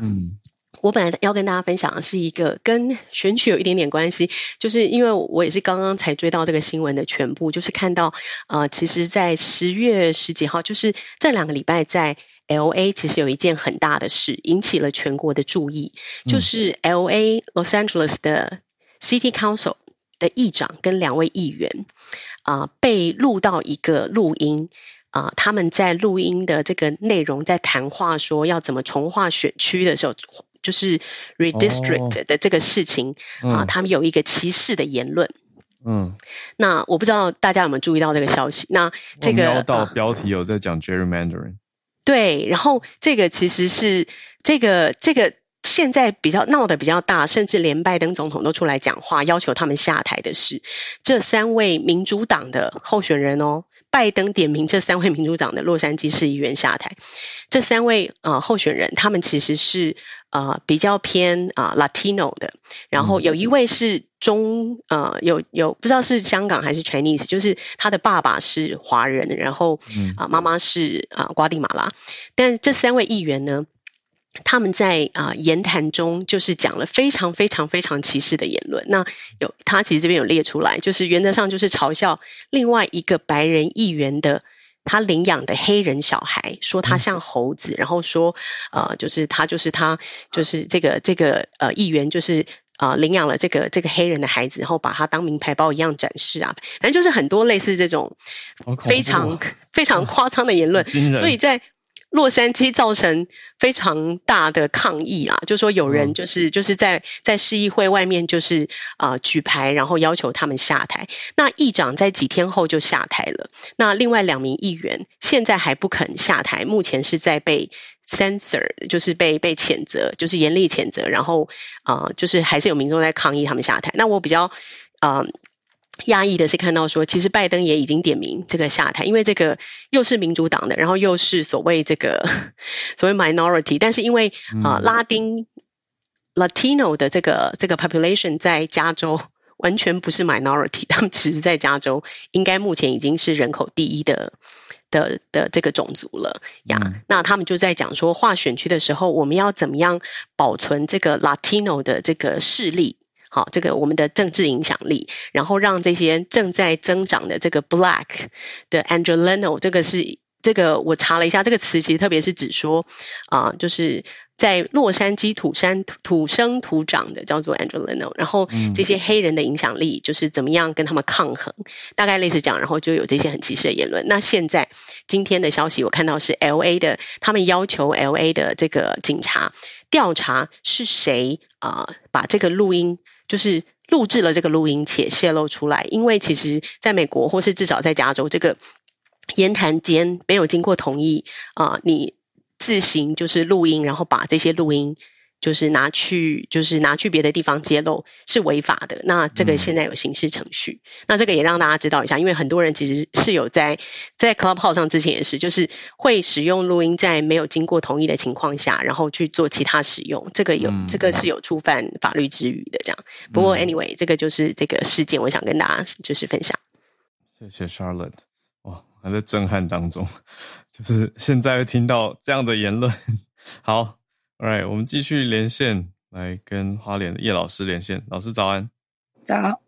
我本来要跟大家分享的是一个跟选举有一点点关系，就是因为我也是刚刚才追到这个新闻的全部，就是看到呃，其实，在十月十几号，就是这两个礼拜，在 L A 其实有一件很大的事引起了全国的注意，就是 L A Los Angeles 的 City Council 的议长跟两位议员啊，被录到一个录音。啊，他们在录音的这个内容，在谈话说要怎么重划选区的时候，就是 redistrict 的这个事情啊，他们有一个歧视的言论。嗯，那我不知道大家有没有注意到这个消息？那这个到标题有在讲 gerrymandering。对，然后这个其实是这个这个现在比较闹得比较大，甚至连拜登总统都出来讲话，要求他们下台的是这三位民主党的候选人哦。拜登点名这三位民主党的洛杉矶市议员下台，这三位呃候选人，他们其实是呃比较偏啊 Latino 的，然后有一位是中呃有有不知道是香港还是 Chinese，就是他的爸爸是华人，然后啊妈妈是啊瓜地马拉，但这三位议员呢？他们在啊言谈中就是讲了非常非常非常歧视的言论。那有他其实这边有列出来，就是原则上就是嘲笑另外一个白人议员的他领养的黑人小孩，说他像猴子，然后说呃就是他就是他就是这个这个呃议员就是呃领养了这个这个黑人的孩子，然后把他当名牌包一样展示啊，反正就是很多类似这种非常非常夸张的言论。所以在洛杉矶造成非常大的抗议啊，就说有人就是就是在在市议会外面就是啊举牌，然后要求他们下台。那议长在几天后就下台了。那另外两名议员现在还不肯下台，目前是在被 censor，就是被被谴责，就是严厉谴责。然后啊，就是还是有民众在抗议他们下台。那我比较啊。压抑的是看到说，其实拜登也已经点名这个下台，因为这个又是民主党的，然后又是所谓这个 [laughs] 所谓 minority，但是因为啊拉丁 Latino 的这个这个 population 在加州完全不是 minority，他们其实在加州应该目前已经是人口第一的的的这个种族了呀。那他们就在讲说，划选区的时候，我们要怎么样保存这个 Latino 的这个势力？好，这个我们的政治影响力，然后让这些正在增长的这个 Black 的 Angelino，这个是这个我查了一下，这个词其实特别是指说啊，就是在洛杉矶土山土生土长的叫做 Angelino，然后这些黑人的影响力就是怎么样跟他们抗衡，大概类似这样，然后就有这些很歧视的言论。那现在今天的消息我看到是 L A 的，他们要求 L A 的这个警察调查是谁啊，把这个录音。就是录制了这个录音且泄露出来，因为其实在美国或是至少在加州，这个言谈间没有经过同意啊，你自行就是录音，然后把这些录音。就是拿去，就是拿去别的地方揭露是违法的。那这个现在有刑事程序。那这个也让大家知道一下，因为很多人其实是有在在 Clubhouse 上之前也是，就是会使用录音在没有经过同意的情况下，然后去做其他使用。这个有这个是有触犯法律之余的这样。不过 anyway，这个就是这个事件，我想跟大家就是分享。谢谢 Charlotte，哇，还在震撼当中，[laughs] 就是现在听到这样的言论，[laughs] 好。Alright，我们继续连线来跟花莲的叶老师连线。老师早安，早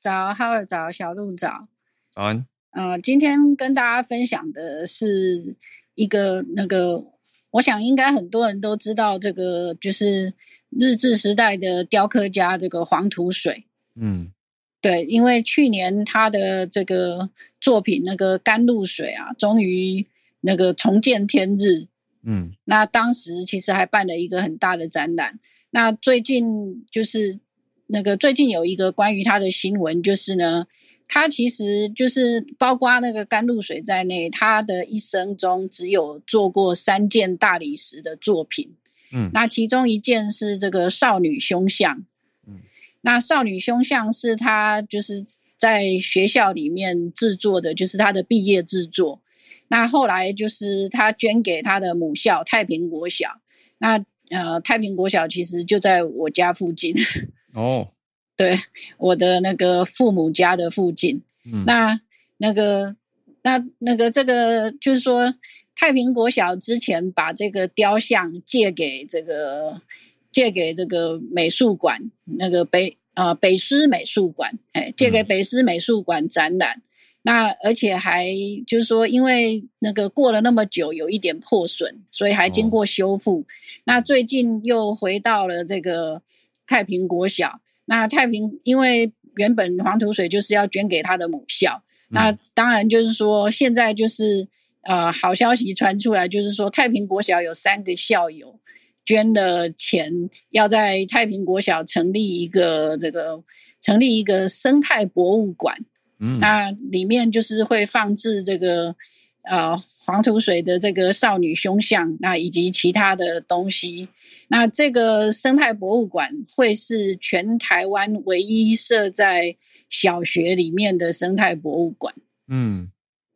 早，哈尔早，小鹿早，早安。呃，今天跟大家分享的是一个那个，我想应该很多人都知道，这个就是日治时代的雕刻家这个黄土水。嗯，对，因为去年他的这个作品那个甘露水啊，终于那个重见天日。嗯，那当时其实还办了一个很大的展览。那最近就是那个最近有一个关于他的新闻，就是呢，他其实就是包括那个甘露水在内，他的一生中只有做过三件大理石的作品。嗯，那其中一件是这个少女胸像。嗯，那少女胸像是他就是在学校里面制作的，就是他的毕业制作。那后来就是他捐给他的母校太平国小，那呃太平国小其实就在我家附近 [laughs] 哦，对，我的那个父母家的附近。嗯，那那个那那个这个就是说太平国小之前把这个雕像借给这个借给这个美术馆那个北呃北师美术馆，哎，借给北师美术馆展览。那而且还就是说，因为那个过了那么久，有一点破损，所以还经过修复。那最近又回到了这个太平国小。那太平因为原本黄土水就是要捐给他的母校，那当然就是说现在就是呃好消息传出来，就是说太平国小有三个校友捐了钱，要在太平国小成立一个这个成立一个生态博物馆。那里面就是会放置这个呃黄土水的这个少女胸像，那以及其他的东西。那这个生态博物馆会是全台湾唯一设在小学里面的生态博物馆。嗯，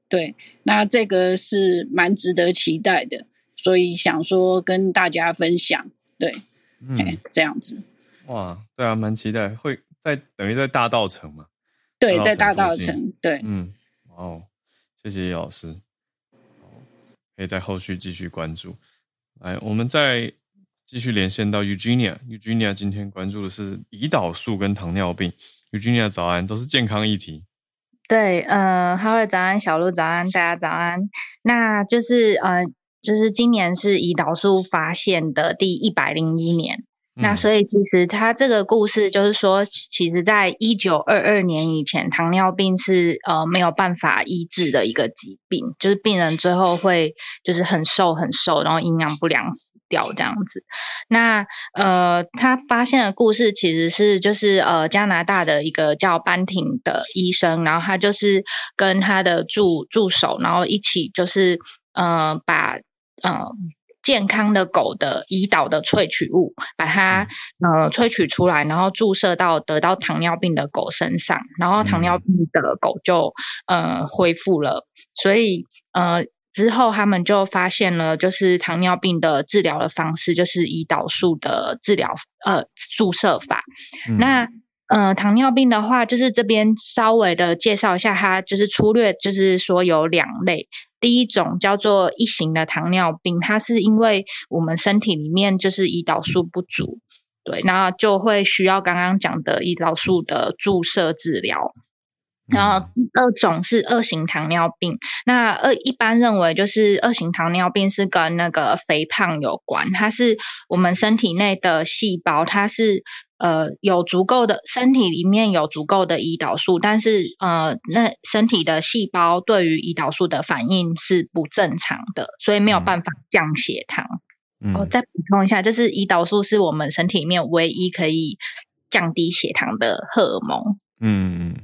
对，那这个是蛮值得期待的，所以想说跟大家分享。对，嗯，这样子。哇，对啊，蛮期待，会在等于在大道城嘛。对，在大道城。对，嗯，哦，谢谢叶老师，可以在后续继续关注。来，我们再继续连线到 Eugenia。Eugenia 今天关注的是胰岛素跟糖尿病。Eugenia 早安，都是健康议题。对，呃，Hello，早安，小鹿早安，大家早安。那就是呃，就是今年是胰岛素发现的第一百零一年。那所以其实他这个故事就是说，其实在一九二二年以前，糖尿病是呃没有办法医治的一个疾病，就是病人最后会就是很瘦很瘦，然后营养不良死掉这样子。那呃他发现的故事其实是就是呃加拿大的一个叫班廷的医生，然后他就是跟他的助助手，然后一起就是呃把呃。健康的狗的胰岛的萃取物，把它呃萃取出来，然后注射到得到糖尿病的狗身上，然后糖尿病的狗就呃恢复了。所以呃之后他们就发现了，就是糖尿病的治疗的方式就是胰岛素的治疗呃注射法。那呃糖尿病的话，就是这边稍微的介绍一下，它就是粗略就是说有两类。第一种叫做一型的糖尿病，它是因为我们身体里面就是胰岛素不足，对，那就会需要刚刚讲的胰岛素的注射治疗。然后二种是二型糖尿病，那二一般认为就是二型糖尿病是跟那个肥胖有关，它是我们身体内的细胞，它是。呃，有足够的身体里面有足够的胰岛素，但是呃，那身体的细胞对于胰岛素的反应是不正常的，所以没有办法降血糖。哦，再补充一下，就是胰岛素是我们身体里面唯一可以降低血糖的荷尔蒙。嗯，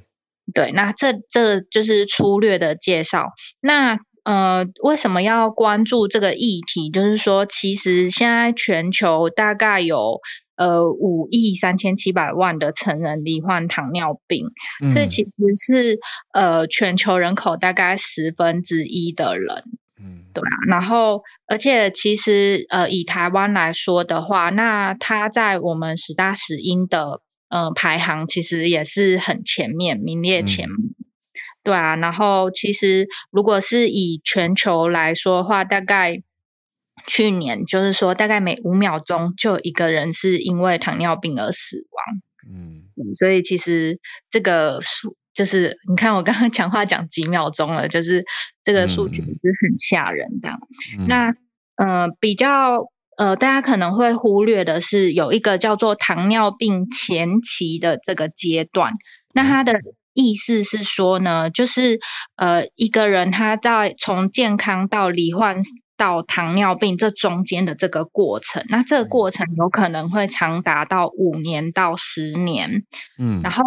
对，那这这就是粗略的介绍。那呃，为什么要关注这个议题？就是说，其实现在全球大概有。呃，五亿三千七百万的成人罹患糖尿病，所以其实是呃全球人口大概十分之一的人，嗯，对啊。然后，而且其实呃以台湾来说的话，那它在我们十大死因的呃排行其实也是很前面，名列前茅，对啊。然后，其实如果是以全球来说的话，大概。去年就是说，大概每五秒钟就有一个人是因为糖尿病而死亡。嗯，所以其实这个数就是你看我刚刚讲话讲几秒钟了，就是这个数据是很吓人这样。那呃，比较呃，大家可能会忽略的是，有一个叫做糖尿病前期的这个阶段。那它的意思是说呢，就是呃，一个人他在从健康到罹患。到糖尿病这中间的这个过程，那这个过程有可能会长达到五年到十年。嗯，然后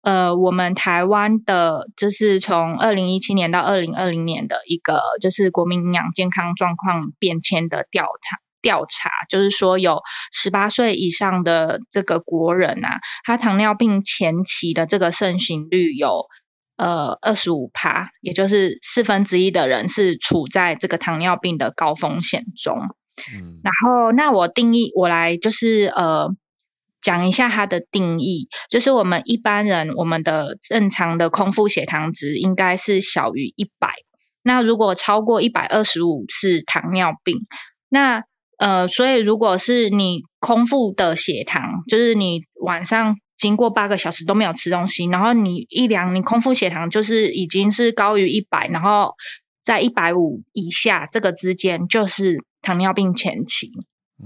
呃，我们台湾的就是从二零一七年到二零二零年的一个就是国民营养健康状况变迁的调查调查，就是说有十八岁以上的这个国人啊，他糖尿病前期的这个盛行率有。呃，二十五趴，也就是四分之一的人是处在这个糖尿病的高风险中。嗯，然后那我定义，我来就是呃讲一下它的定义，就是我们一般人我们的正常的空腹血糖值应该是小于一百，那如果超过一百二十五是糖尿病。那呃，所以如果是你空腹的血糖，就是你晚上经过八个小时都没有吃东西，然后你一量，你空腹血糖就是已经是高于一百，然后在一百五以下这个之间，就是糖尿病前期。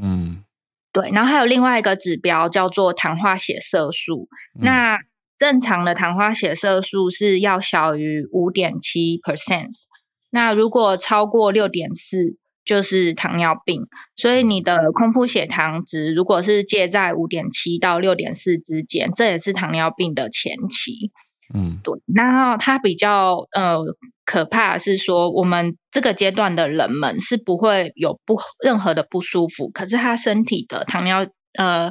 嗯，对，然后还有另外一个指标叫做糖化血色素，那正常的糖化血色素是要小于五点七 percent，那如果超过六点四。就是糖尿病，所以你的空腹血糖值如果是介在五点七到六点四之间，这也是糖尿病的前期。嗯，对。然后它比较呃可怕是说，我们这个阶段的人们是不会有不任何的不舒服，可是他身体的糖尿呃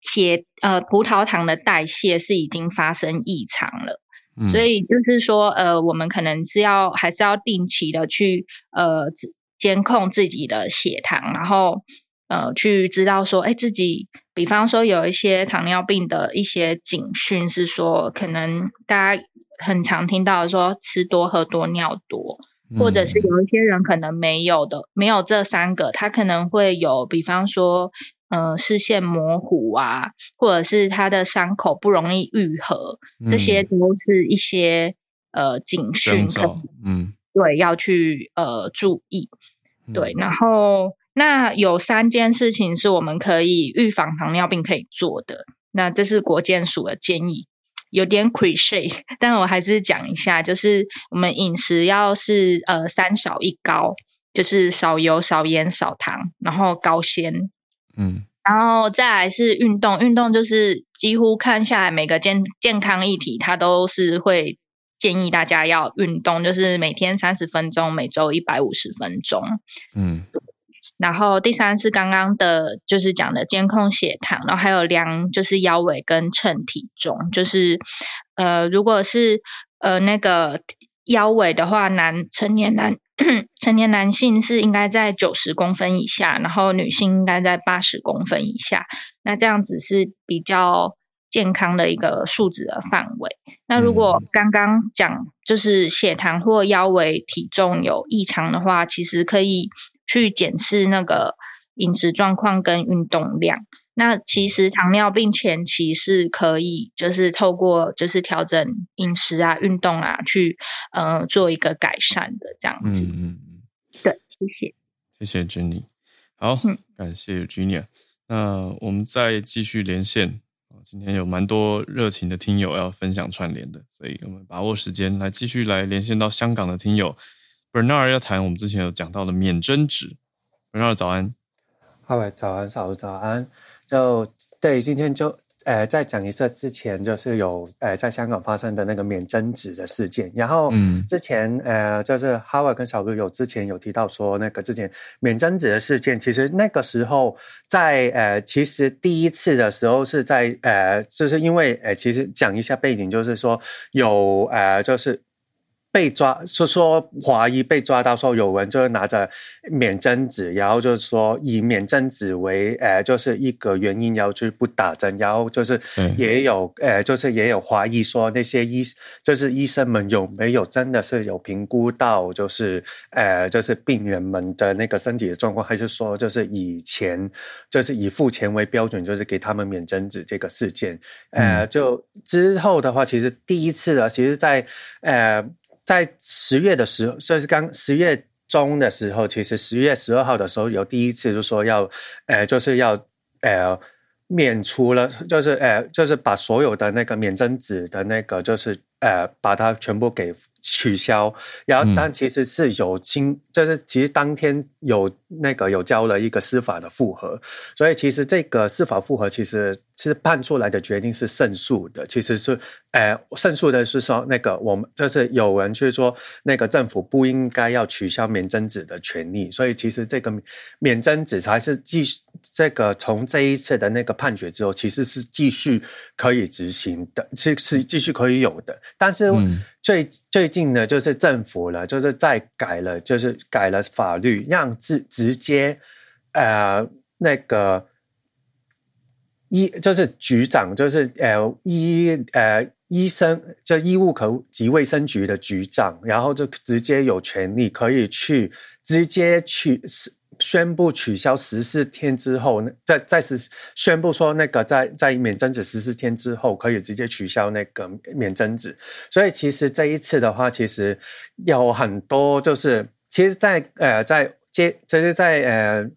血呃葡萄糖的代谢是已经发生异常了。所以就是说呃，我们可能是要还是要定期的去呃。监控自己的血糖，然后呃，去知道说，哎，自己比方说有一些糖尿病的一些警讯是说，可能大家很常听到说吃多喝多尿多，或者是有一些人可能没有的，没有这三个，他可能会有，比方说，呃，视线模糊啊，或者是他的伤口不容易愈合，这些都是一些呃警讯，嗯。对，要去呃注意，对，然后那有三件事情是我们可以预防糖尿病可以做的，那这是国健署的建议，有点 cliche，[laughs] 但我还是讲一下，就是我们饮食要是呃三少一高，就是少油、少盐、少糖，然后高纤，嗯，然后再来是运动，运动就是几乎看下来每个健健康议题，它都是会。建议大家要运动，就是每天三十分钟，每周一百五十分钟。嗯，然后第三是刚刚的，就是讲的监控血糖，然后还有量，就是腰围跟称体重。就是呃，如果是呃那个腰围的话，男成年男成年男性是应该在九十公分以下，然后女性应该在八十公分以下。那这样子是比较。健康的一个数值的范围。那如果刚刚讲就是血糖或腰围、体重有异常的话，其实可以去检视那个饮食状况跟运动量。那其实糖尿病前期是可以就是透过就是调整饮食啊、运动啊，去呃做一个改善的这样子。嗯嗯嗯。对，谢谢。谢谢 Jenny。好，感谢 Jenny。那我们再继续连线。今天有蛮多热情的听友要分享串联的，所以我们把握时间来继续来连线到香港的听友 Bernard 要谈我们之前有讲到的免征值。Bernard 早安，好早安，早早安，就对，今天就。呃，再讲一次，之前就是有呃在香港发生的那个免征纸的事件，然后嗯之前呃就是哈维跟小哥有之前有提到说那个之前免征纸的事件，其实那个时候在呃其实第一次的时候是在呃就是因为呃其实讲一下背景，就是说有呃就是。被抓，说说华裔被抓到说有人就是拿着免针纸，然后就是说以免针纸为，呃，就是一个原因，然后就不打针，然后就是也有，呃，就是也有怀疑说那些医，就是医生们有没有真的是有评估到，就是呃，就是病人们的那个身体的状况，还是说就是以前，就是以付钱为标准，就是给他们免针纸这个事件，呃，就之后的话，其实第一次的，其实在呃。在十月的时候，就是刚十月中的时候，其实十月十二号的时候有第一次就说要，呃，就是要，呃，免除了，就是呃，就是把所有的那个免征纸的那个，就是呃，把它全部给。取消，然后但其实是有经，就是其实当天有那个有交了一个司法的复核，所以其实这个司法复核其实是判出来的决定是胜诉的，其实是，呃，胜诉的是说那个我们就是有人去说那个政府不应该要取消免征子的权利，所以其实这个免征子才是继续这个从这一次的那个判决之后，其实是继续可以执行的，是是继续可以有的，但是。最最近呢，就是政府了，就是在改了，就是改了法律，让直直接，呃，那个医就是局长，就是呃医呃医生，就医务科及卫生局的局长，然后就直接有权利可以去直接去是宣布取消十四天之后，在在是宣布说那个在在免针纸十四天之后可以直接取消那个免针纸，所以其实这一次的话，其实有很多就是，其实，在呃在接，就是在呃。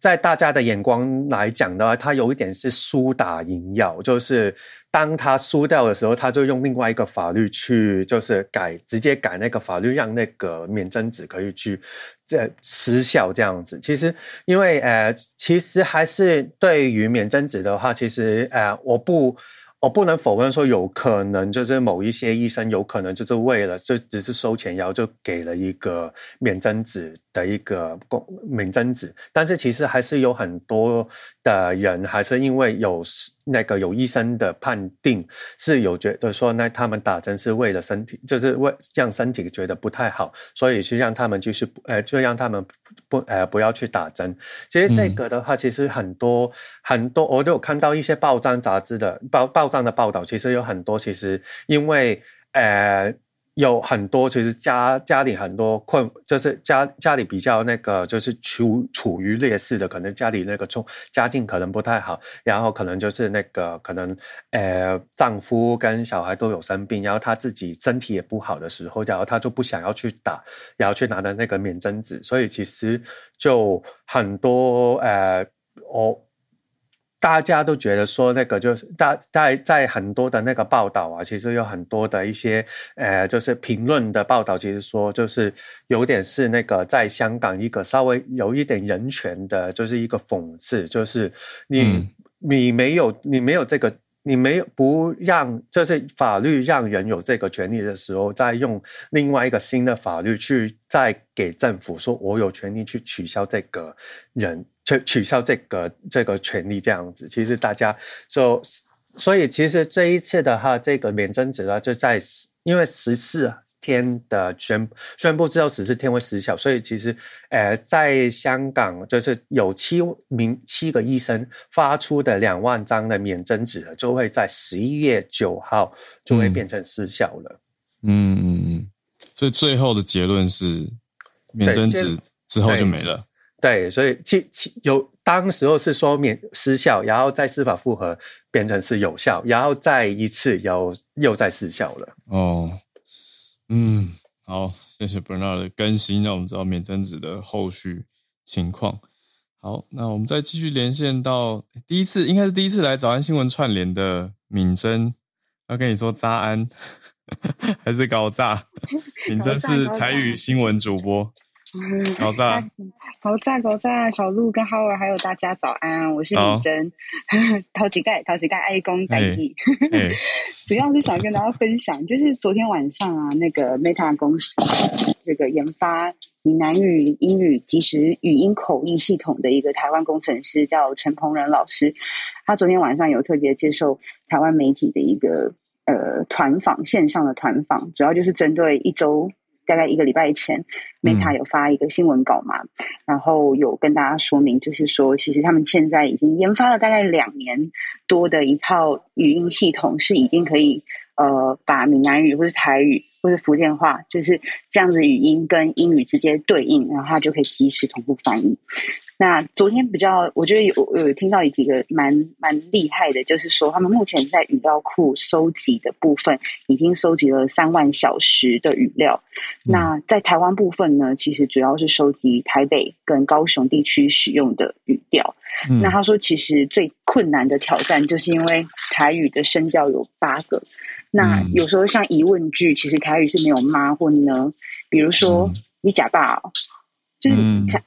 在大家的眼光来讲的话，他有一点是输打赢要，就是当他输掉的时候，他就用另外一个法律去，就是改直接改那个法律，让那个免征纸可以去这失效这样子。其实，因为呃，其实还是对于免征纸的话，其实呃，我不。我不能否认说有可能就是某一些医生有可能就是为了就只是收钱，然后就给了一个免征纸的一个公免针纸，但是其实还是有很多的人还是因为有那个有医生的判定是有觉得说那他们打针是为了身体，就是为让身体觉得不太好，所以去让他们就是呃就让他们不呃不要去打针。其实这个的话，其实很多很多我都有看到一些报章杂志的报报。章的报道其实有很多，其实因为呃有很多，其实家家里很多困，就是家家里比较那个，就是处处于劣势的，可能家里那个中家境可能不太好，然后可能就是那个可能呃丈夫跟小孩都有生病，然后他自己身体也不好的时候，然后他就不想要去打，然后去拿的那个免针纸，所以其实就很多呃我。大家都觉得说那个就是大在在很多的那个报道啊，其实有很多的一些呃，就是评论的报道，其实说就是有点是那个在香港一个稍微有一点人权的，就是一个讽刺，就是你你没有你没有这个。你没有不让，就是法律让人有这个权利的时候，再用另外一个新的法律去再给政府说，我有权利去取消这个人，取取消这个这个权利，这样子。其实大家就，所以其实这一次的话，这个免征值啊，就在因为十四。天的宣宣布之后，十四天会失效，所以其实，呃，在香港就是有七名七个医生发出的两万张的免针纸，就会在十一月九号就会变成失效了。嗯嗯嗯，所以最后的结论是，免针纸之后就没了。对，所以其其有当时候是说免失效，然后再司法复核变成是有效，然后再一次又又再失效了。哦。嗯，好，谢谢 Bernard 的更新，让我们知道免贞子的后续情况。好，那我们再继续连线到第一次，应该是第一次来早安新闻串联的敏珍，要跟你说扎安，[laughs] 还是高炸？敏珍是台语新闻主播。[laughs] 好在，好在，好在！小鹿跟 Howard 还有大家早安，我是李珍，陶乞丐，陶乞丐爱公代替，[laughs] 主要是想跟大家分享，就是昨天晚上啊，那个 Meta 公司这个研发闽南语英语即时语音口译系统的一个台湾工程师叫陈鹏仁老师，他昨天晚上有特别接受台湾媒体的一个呃团访，线上的团访，主要就是针对一周。大概一个礼拜前，Meta 有发一个新闻稿嘛，然后有跟大家说明，就是说，其实他们现在已经研发了大概两年多的一套语音系统，是已经可以呃把闽南语或是台语或是福建话，就是这样子语音跟英语直接对应，然后它就可以及时同步翻译。那昨天比较，我觉得有有听到有几个蛮蛮厉害的，就是说他们目前在语料库收集的部分，已经收集了三万小时的语料。那在台湾部分呢，其实主要是收集台北跟高雄地区使用的语调。那他说，其实最困难的挑战，就是因为台语的声调有八个。那有时候像疑问句，其实台语是没有妈或呢，比如说你假爸。就是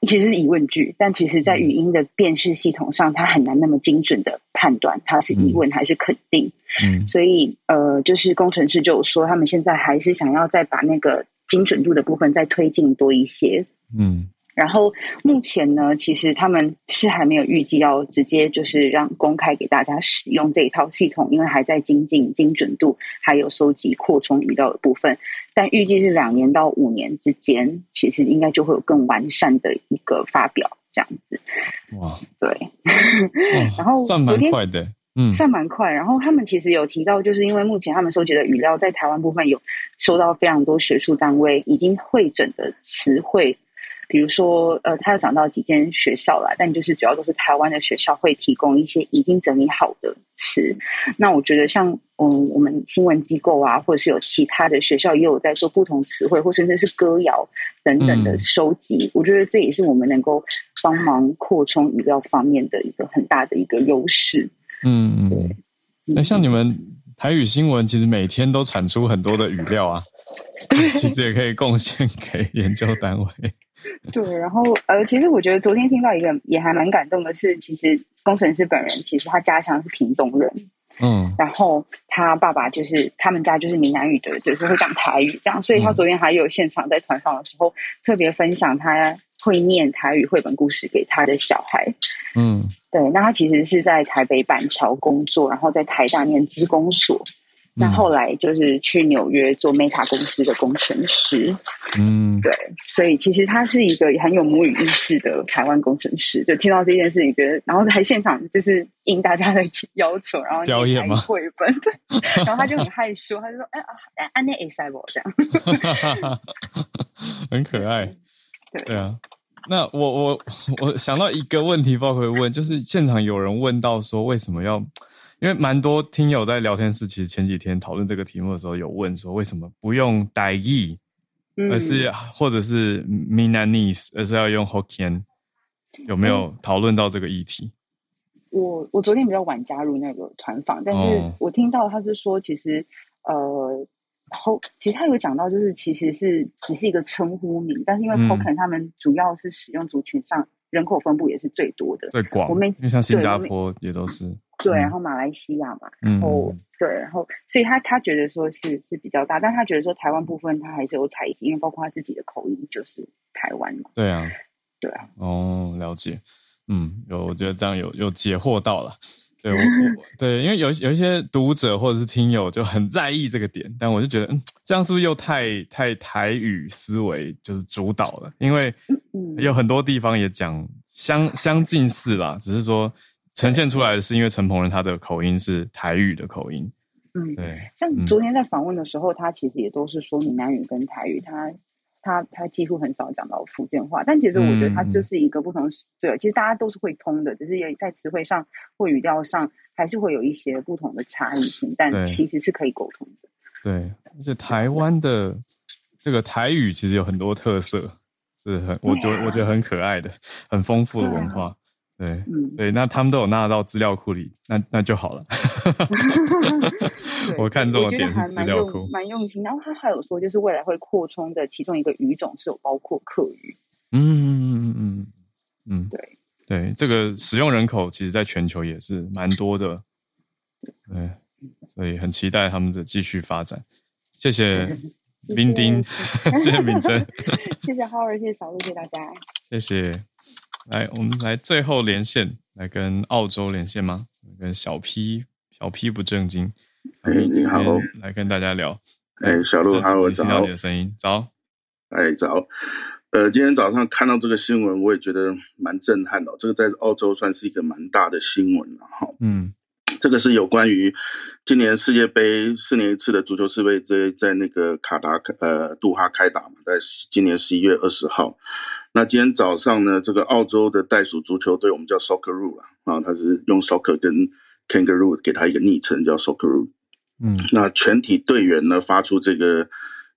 其实是疑问句，但其实在语音的辨识系统上，它很难那么精准的判断它是疑问还是肯定。嗯，所以呃，就是工程师就说，他们现在还是想要再把那个精准度的部分再推进多一些。嗯。然后目前呢，其实他们是还没有预计要直接就是让公开给大家使用这一套系统，因为还在精进精准度，还有收集扩充语料的部分。但预计是两年到五年之间，其实应该就会有更完善的一个发表这样子。哇，对。[laughs] 然后算蛮快的，嗯，算蛮快。然后他们其实有提到，就是因为目前他们收集的语料在台湾部分有收到非常多学术单位已经会诊的词汇。比如说，呃，他有讲到几间学校啦，但就是主要都是台湾的学校会提供一些已经整理好的词。那我觉得，像嗯，我们新闻机构啊，或者是有其他的学校也有在做不同词汇，或甚至是歌谣等等的收集。我觉得这也是我们能够帮忙扩充语料方面的一个很大的一个优势。嗯嗯，对。那像你们台语新闻，其实每天都产出很多的语料啊。[laughs] [laughs] 其实也可以贡献给研究单位。对，然后呃，其实我觉得昨天听到一个也还蛮感动的是，其实工程师本人其实他家乡是屏东人，嗯，然后他爸爸就是他们家就是闽南语的，就是会讲台语这样，所以他昨天还有现场在团访的时候特别分享他会念台语绘本故事给他的小孩。嗯，对，那他其实是在台北板桥工作，然后在台大念资工所。那后来就是去纽约做 Meta 公司的工程师，嗯，对，所以其实他是一个很有母语意识的台湾工程师。就听到这件事情，觉得，然后还现场就是应大家的 [laughs] 要求，然后表演绘本，对然后他就很害羞，他就说：“哎啊，安内 s i b 这样，[laughs] 很可爱。”对啊，那我我我想到一个问题，包括问，就是现场有人问到说，为什么要？因为蛮多听友在聊天室，其实前几天讨论这个题目的时候，有问说为什么不用傣语，而是或者是 Minanese，而是要用 Hokkien，有没有讨论到这个议题？我我昨天比较晚加入那个团访，但是我听到他是说，其实呃后其实他有讲到，就是其实是只是一个称呼名，但是因为 Hokkien 他们主要是使用族群上。人口分布也是最多的，最广。我们因为像新加坡也都是对，然后马来西亚嘛，然后对，然后所以他他觉得说是是比较大，但他觉得说台湾部分他还是有采集，因为包括他自己的口音就是台湾嘛。对啊，对啊。哦，了解。嗯，有，我觉得这样有有解惑到了。对我，对，因为有有一些读者或者是听友就很在意这个点，但我就觉得，嗯，这样是不是又太太台语思维就是主导了？因为有很多地方也讲相相近似啦，只是说呈现出来的是因为陈鹏仁他的口音是台语的口音。嗯，对。像昨天在访问的时候，他其实也都是说闽南语跟台语，他。他他几乎很少讲到福建话，但其实我觉得他就是一个不同，对，其实大家都是会通的，只是也在词汇上或语调上还是会有一些不同的差异性，但其实是可以沟通的。对，而且台湾的这个台语其实有很多特色，是很我觉得我觉得很可爱的，很丰富的文化。对，嗯，对，那他们都有纳到资料库里，那那就好了。[laughs] 我看中的点是资料库，蛮用心。然后他还有说，就是未来会扩充的其中一个语种是有包括客语。嗯嗯嗯嗯嗯，对对，这个使用人口其实在全球也是蛮多的。对，所以很期待他们的继续发展。谢谢 [laughs] 冰丁，谢谢敏珍，[laughs] 谢谢 Howard，谢谢小鹿，谢谢大家，谢谢。来，我们来最后连线，来跟澳洲连线吗？跟小 P，小 P 不正经。[laughs] 哎，你好，来跟大家聊。哎，小鹿，好，听到你的声音，早。哎，早。呃，今天早上看到这个新闻，我也觉得蛮震撼的。这个在澳洲算是一个蛮大的新闻了，哈。嗯，这个是有关于今年世界杯四年一次的足球世界杯，在在那个卡达呃杜哈开打嘛，在今年十一月二十号。那今天早上呢，这个澳洲的袋鼠足球队，我们叫 Socceroo 啊，啊，他是用 Soccer 跟 Kangaroo 给他一个昵称叫 Socceroo。嗯，那全体队员呢发出这个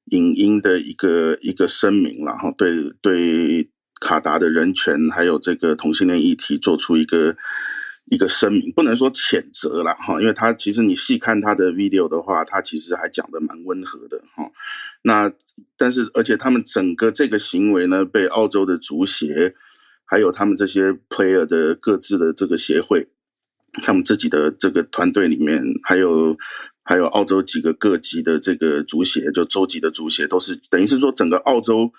影音的一个一个声明，然后对对卡达的人权还有这个同性恋议题做出一个。一个声明，不能说谴责了哈，因为他其实你细看他的 video 的话，他其实还讲的蛮温和的哈。那但是而且他们整个这个行为呢，被澳洲的足协，还有他们这些 player 的各自的这个协会，他们自己的这个团队里面，还有还有澳洲几个各级的这个足协，就州级的足协，都是等于是说整个澳洲。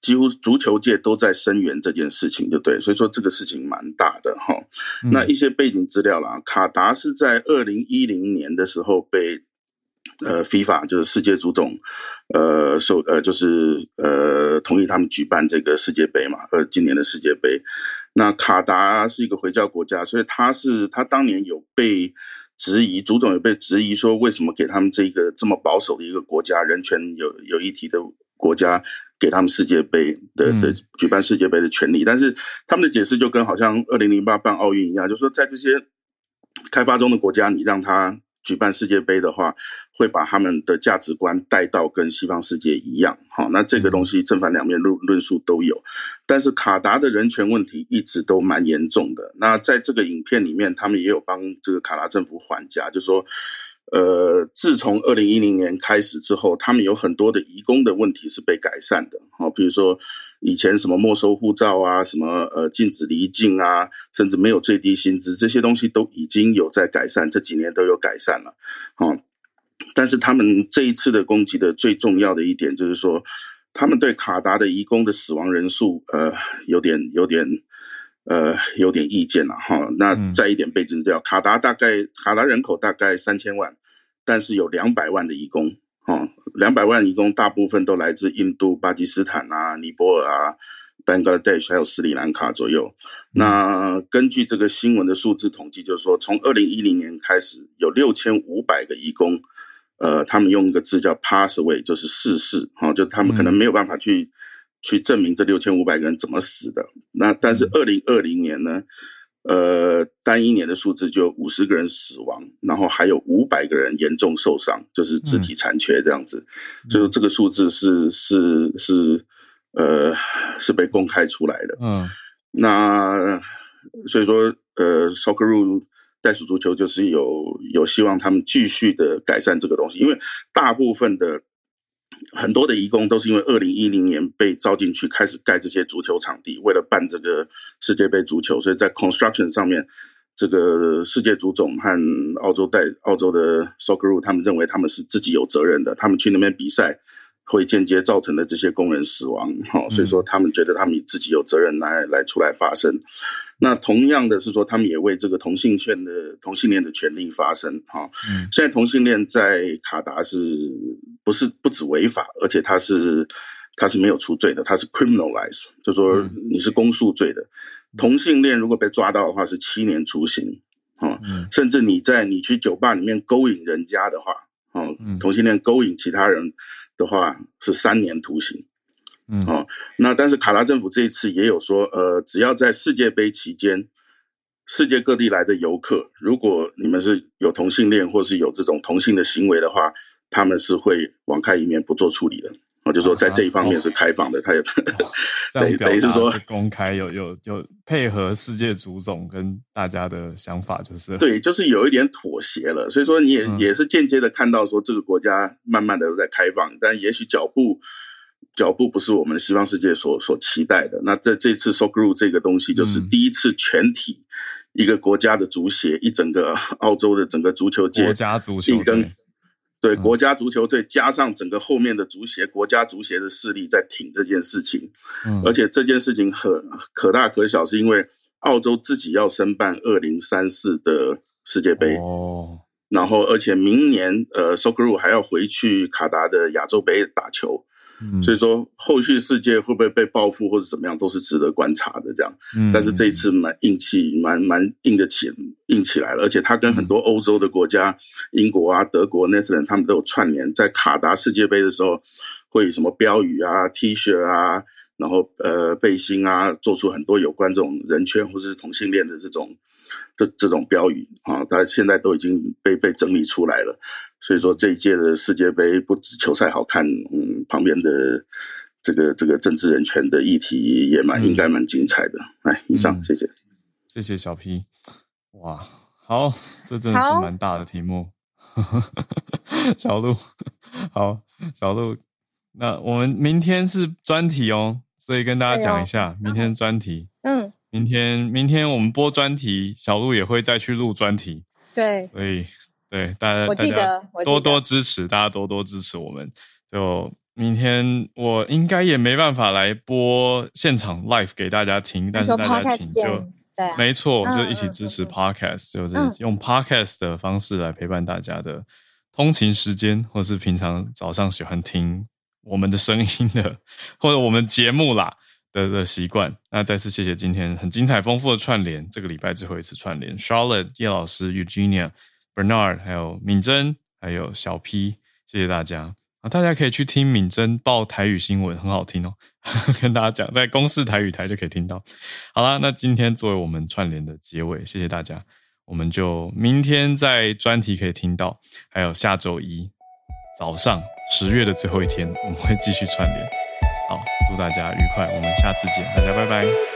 几乎足球界都在声援这件事情，就对，所以说这个事情蛮大的哈。那一些背景资料啦，卡达是在二零一零年的时候被呃 FIFA 就是世界足总呃受呃就是呃同意他们举办这个世界杯嘛，呃今年的世界杯。那卡达是一个回教国家，所以他是他当年有被质疑，足总有被质疑说为什么给他们这个这么保守的一个国家，人权有有议题的国家。给他们世界杯的的举办世界杯的权利。但是他们的解释就跟好像二零零八办奥运一样，就是说在这些开发中的国家，你让他。举办世界杯的话，会把他们的价值观带到跟西方世界一样，好，那这个东西正反两面论论述都有。但是卡达的人权问题一直都蛮严重的。那在这个影片里面，他们也有帮这个卡达政府还价，就说。呃，自从二零一零年开始之后，他们有很多的移工的问题是被改善的。好，比如说以前什么没收护照啊，什么呃禁止离境啊，甚至没有最低薪资，这些东西都已经有在改善，这几年都有改善了。好，但是他们这一次的攻击的最重要的一点就是说，他们对卡达的移工的死亡人数，呃，有点有点呃有点意见了哈。那再一点背景资料，卡达大概卡达人口大概三千万。但是有两百万的移工，哦，两百万移工大部分都来自印度、巴基斯坦啊、尼泊尔啊、Bangladesh 还有斯里兰卡左右。那根据这个新闻的数字统计，就是说从二零一零年开始，有六千五百个移工，呃，他们用一个字叫 pass away，就是逝世，哈，就他们可能没有办法去去证明这六千五百个人怎么死的。那但是二零二零年呢？呃，单一年的数字就五十个人死亡，然后还有五百个人严重受伤，就是肢体残缺这样子，就是这个数字是是是，呃，是被公开出来的。嗯，那所以说，呃，Socceroo 袋鼠足球就是有有希望他们继续的改善这个东西，因为大部分的。很多的移工都是因为二零一零年被招进去，开始盖这些足球场地，为了办这个世界杯足球，所以在 construction 上面，这个世界足总和澳洲代澳洲的 Socceroo 他们认为他们是自己有责任的，他们去那边比赛会间接造成的这些工人死亡，哈，所以说他们觉得他们自己有责任来来出来发声。那同样的是说，他们也为这个同性恋的同性恋的权利发声，哈。嗯现在同性恋在卡达是不是不止违法，而且他是他是没有除罪的，他是 criminalize，就说你是公诉罪的。同性恋如果被抓到的话是七年徒刑，哦，甚至你在你去酒吧里面勾引人家的话，哦，同性恋勾引其他人的话是三年徒刑。嗯哦，那但是卡拉政府这一次也有说，呃，只要在世界杯期间，世界各地来的游客，如果你们是有同性恋或是有这种同性的行为的话，他们是会网开一面不做处理的。我就说在这一方面是开放的，他也 [laughs] 等等于是说公开有有有配合世界足总跟大家的想法，就是对，就是有一点妥协了。所以说你也也是间接的看到说这个国家慢慢的都在开放，但也许脚步。脚步不是我们西方世界所所期待的。那在这次 s o c r o 这个东西，就是第一次全体一个国家的足协，一整个澳洲的整个足球界，国家足球队，对国家足球队加上整个后面的足协，国家足协的势力在挺这件事情。嗯，而且这件事情很可大可小，是因为澳洲自己要申办二零三四的世界杯哦，然后而且明年呃 s o c r o 还要回去卡达的亚洲杯打球。所以说，后续世界会不会被报复或者怎么样，都是值得观察的。这样，但是这一次蛮硬气，蛮蛮硬的起硬起来了。而且他跟很多欧洲的国家，英国啊、德国、e e a n d 他们都有串联，在卡达世界杯的时候，会有什么标语啊、T 恤啊，然后呃背心啊，做出很多有关这种人权或者是同性恋的这种。这这种标语啊，它现在都已经被被整理出来了。所以说这一届的世界杯不止球赛好看，嗯，旁边的这个这个政治人权的议题也蛮应该蛮精彩的。哎，以上谢谢，谢谢小 P。哇，好，这真的是蛮大的题目。[laughs] 小鹿，好，小鹿，那我们明天是专题哦，所以跟大家讲一下，明天专题，嗯。明天，明天我们播专题，小鹿也会再去录专题。对，所以对大家，记得多多支持，大家多多支持我们。就明天我应该也没办法来播现场 live 给大家听，但是大家听就对，没错，就一起支持 podcast，就是用 podcast 的方式来陪伴大家的通勤时间，或是平常早上喜欢听我们的声音的，或者我们节目啦。的的习惯，那再次谢谢今天很精彩丰富的串联，这个礼拜最后一次串联，Charlotte 叶老师、Eugenia、Bernard，还有敏珍，还有小 P，谢谢大家。啊，大家可以去听敏珍报台语新闻，很好听哦。[laughs] 跟大家讲，在公视台语台就可以听到。好啦，那今天作为我们串联的结尾，谢谢大家。我们就明天在专题可以听到，还有下周一早上十月的最后一天，我们会继续串联。好，祝大家愉快，我们下次见，大家拜拜。